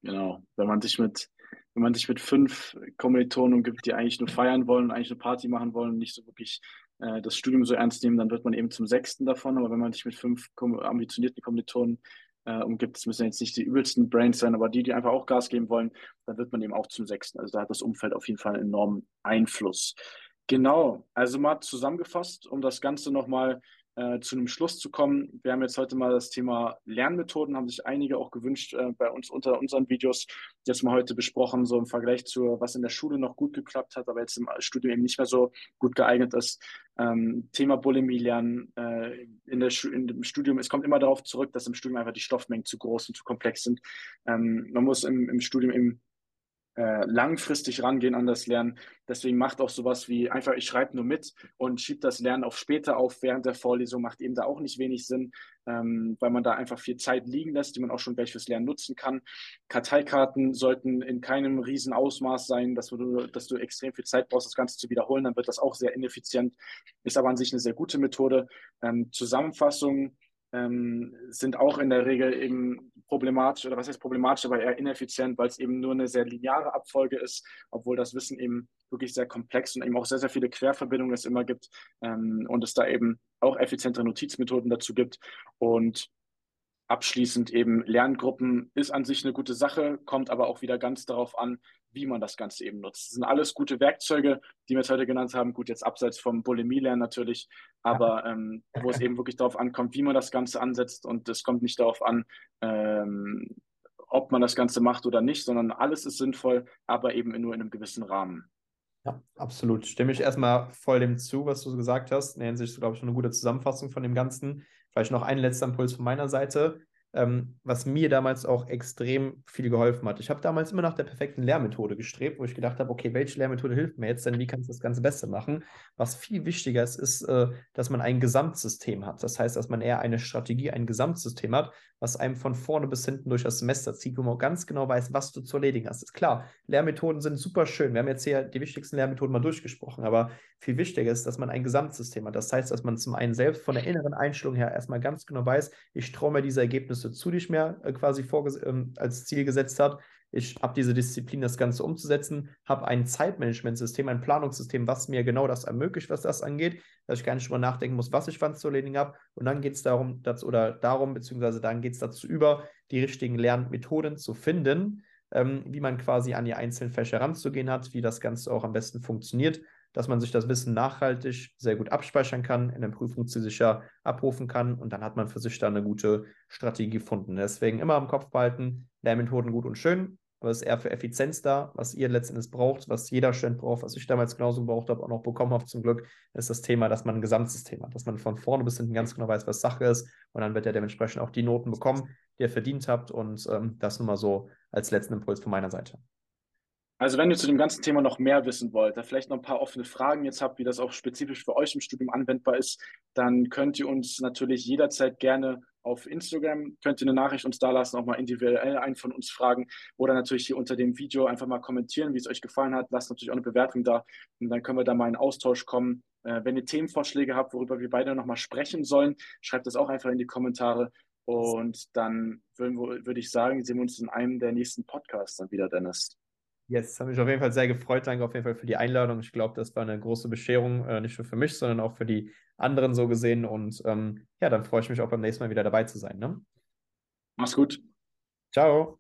[SPEAKER 1] Genau, wenn man sich mit wenn man sich mit fünf Kommilitonen umgibt, die eigentlich nur feiern wollen, eigentlich eine Party machen wollen, nicht so wirklich äh, das Studium so ernst nehmen, dann wird man eben zum Sechsten davon. Aber wenn man sich mit fünf ambitionierten Kommilitonen äh, umgibt, das müssen jetzt nicht die übelsten Brains sein, aber die, die einfach auch Gas geben wollen, dann wird man eben auch zum Sechsten. Also da hat das Umfeld auf jeden Fall einen enormen Einfluss. Genau, also mal zusammengefasst, um das Ganze nochmal äh, zu einem Schluss zu kommen. Wir haben jetzt heute mal das Thema Lernmethoden, haben sich einige auch gewünscht äh, bei uns unter unseren Videos. Jetzt mal heute besprochen, so im Vergleich zu, was in der Schule noch gut geklappt hat, aber jetzt im Studium eben nicht mehr so gut geeignet ist. Ähm, Thema Bulimie lernen äh, in, der in dem Studium, es kommt immer darauf zurück, dass im Studium einfach die Stoffmengen zu groß und zu komplex sind. Ähm, man muss im, im Studium eben äh, langfristig rangehen an das Lernen. Deswegen macht auch sowas wie einfach, ich schreibe nur mit und schiebe das Lernen auf später auf während der Vorlesung, macht eben da auch nicht wenig Sinn, ähm, weil man da einfach viel Zeit liegen lässt, die man auch schon gleich fürs Lernen nutzen kann. Karteikarten sollten in keinem riesen Ausmaß sein, dass du, dass du extrem viel Zeit brauchst, das Ganze zu wiederholen, dann wird das auch sehr ineffizient, ist aber an sich eine sehr gute Methode. Ähm, Zusammenfassungen ähm, sind auch in der Regel eben problematisch oder was heißt problematisch, aber eher ineffizient, weil es eben nur eine sehr lineare Abfolge ist, obwohl das Wissen eben wirklich sehr komplex und eben auch sehr, sehr viele Querverbindungen es immer gibt ähm, und es da eben auch effizientere Notizmethoden dazu gibt. Und abschließend eben Lerngruppen ist an sich eine gute Sache, kommt aber auch wieder ganz darauf an, wie man das Ganze eben nutzt. Das sind alles gute Werkzeuge, die wir jetzt heute genannt haben. Gut, jetzt abseits vom Bulimie-Lernen natürlich, aber ähm, wo es eben wirklich darauf ankommt, wie man das Ganze ansetzt. Und es kommt nicht darauf an, ähm, ob man das Ganze macht oder nicht, sondern alles ist sinnvoll, aber eben nur in einem gewissen Rahmen.
[SPEAKER 2] Ja, absolut. Stimme ich erstmal voll dem zu, was du gesagt hast. In der Hinsicht, glaube ich, eine gute Zusammenfassung von dem Ganzen. Vielleicht noch ein letzter Impuls von meiner Seite ähm, was mir damals auch extrem viel geholfen hat. Ich habe damals immer nach der perfekten Lehrmethode gestrebt, wo ich gedacht habe, okay, welche Lehrmethode hilft mir jetzt denn? Wie kann ich das Ganze besser machen? Was viel wichtiger ist, ist, äh, dass man ein Gesamtsystem hat. Das heißt, dass man eher eine Strategie, ein Gesamtsystem hat, was einem von vorne bis hinten durch das Semester zieht, wo man ganz genau weiß, was du zu erledigen hast. Ist klar, Lehrmethoden sind super schön. Wir haben jetzt hier die wichtigsten Lehrmethoden mal durchgesprochen, aber viel wichtiger ist, dass man ein Gesamtsystem hat. Das heißt, dass man zum einen selbst von der inneren Einstellung her erstmal ganz genau weiß, ich traue mir diese Ergebnisse zu, die ich mir quasi ähm, als Ziel gesetzt habe. Ich habe diese Disziplin, das Ganze umzusetzen, habe ein Zeitmanagementsystem, ein Planungssystem, was mir genau das ermöglicht, was das angeht, dass ich gar nicht drüber nachdenken muss, was ich wann zu erledigen habe. Und dann geht es darum, dass, oder darum, beziehungsweise dann geht es dazu über, die richtigen Lernmethoden zu finden, ähm, wie man quasi an die einzelnen Fächer ranzugehen hat, wie das Ganze auch am besten funktioniert, dass man sich das Wissen nachhaltig sehr gut abspeichern kann, in der Prüfung sicher abrufen kann und dann hat man für sich da eine gute Strategie gefunden. Deswegen immer im Kopf behalten, Lernmethoden gut und schön, aber es ist eher für Effizienz da, was ihr letztendlich braucht, was jeder Student braucht, was ich damals genauso gebraucht habe, auch noch bekommen habe zum Glück, ist das Thema, dass man ein Gesamtsystem hat, dass man von vorne bis hinten ganz genau weiß, was Sache ist und dann wird er dementsprechend auch die Noten bekommen, die ihr verdient habt und ähm, das nun mal so als letzten Impuls von meiner Seite.
[SPEAKER 1] Also wenn ihr zu dem ganzen Thema noch mehr wissen wollt, da vielleicht noch ein paar offene Fragen jetzt habt, wie das auch spezifisch für euch im Studium anwendbar ist, dann könnt ihr uns natürlich jederzeit gerne auf Instagram, könnt ihr eine Nachricht uns da lassen, auch mal individuell einen von uns fragen oder natürlich hier unter dem Video einfach mal kommentieren, wie es euch gefallen hat. Lasst natürlich auch eine Bewertung da und dann können wir da mal in Austausch kommen. Äh, wenn ihr Themenvorschläge habt, worüber wir beide nochmal sprechen sollen, schreibt das auch einfach in die Kommentare. Und dann würde ich sagen, sehen wir uns in einem der nächsten Podcasts dann wieder, Dennis.
[SPEAKER 2] Yes, habe mich auf jeden Fall sehr gefreut. Danke auf jeden Fall für die Einladung. Ich glaube, das war eine große Bescherung, äh, nicht nur für mich, sondern auch für die anderen so gesehen. Und ähm, ja, dann freue ich mich auch beim nächsten Mal wieder dabei zu sein. Ne?
[SPEAKER 1] Mach's gut.
[SPEAKER 2] Ciao.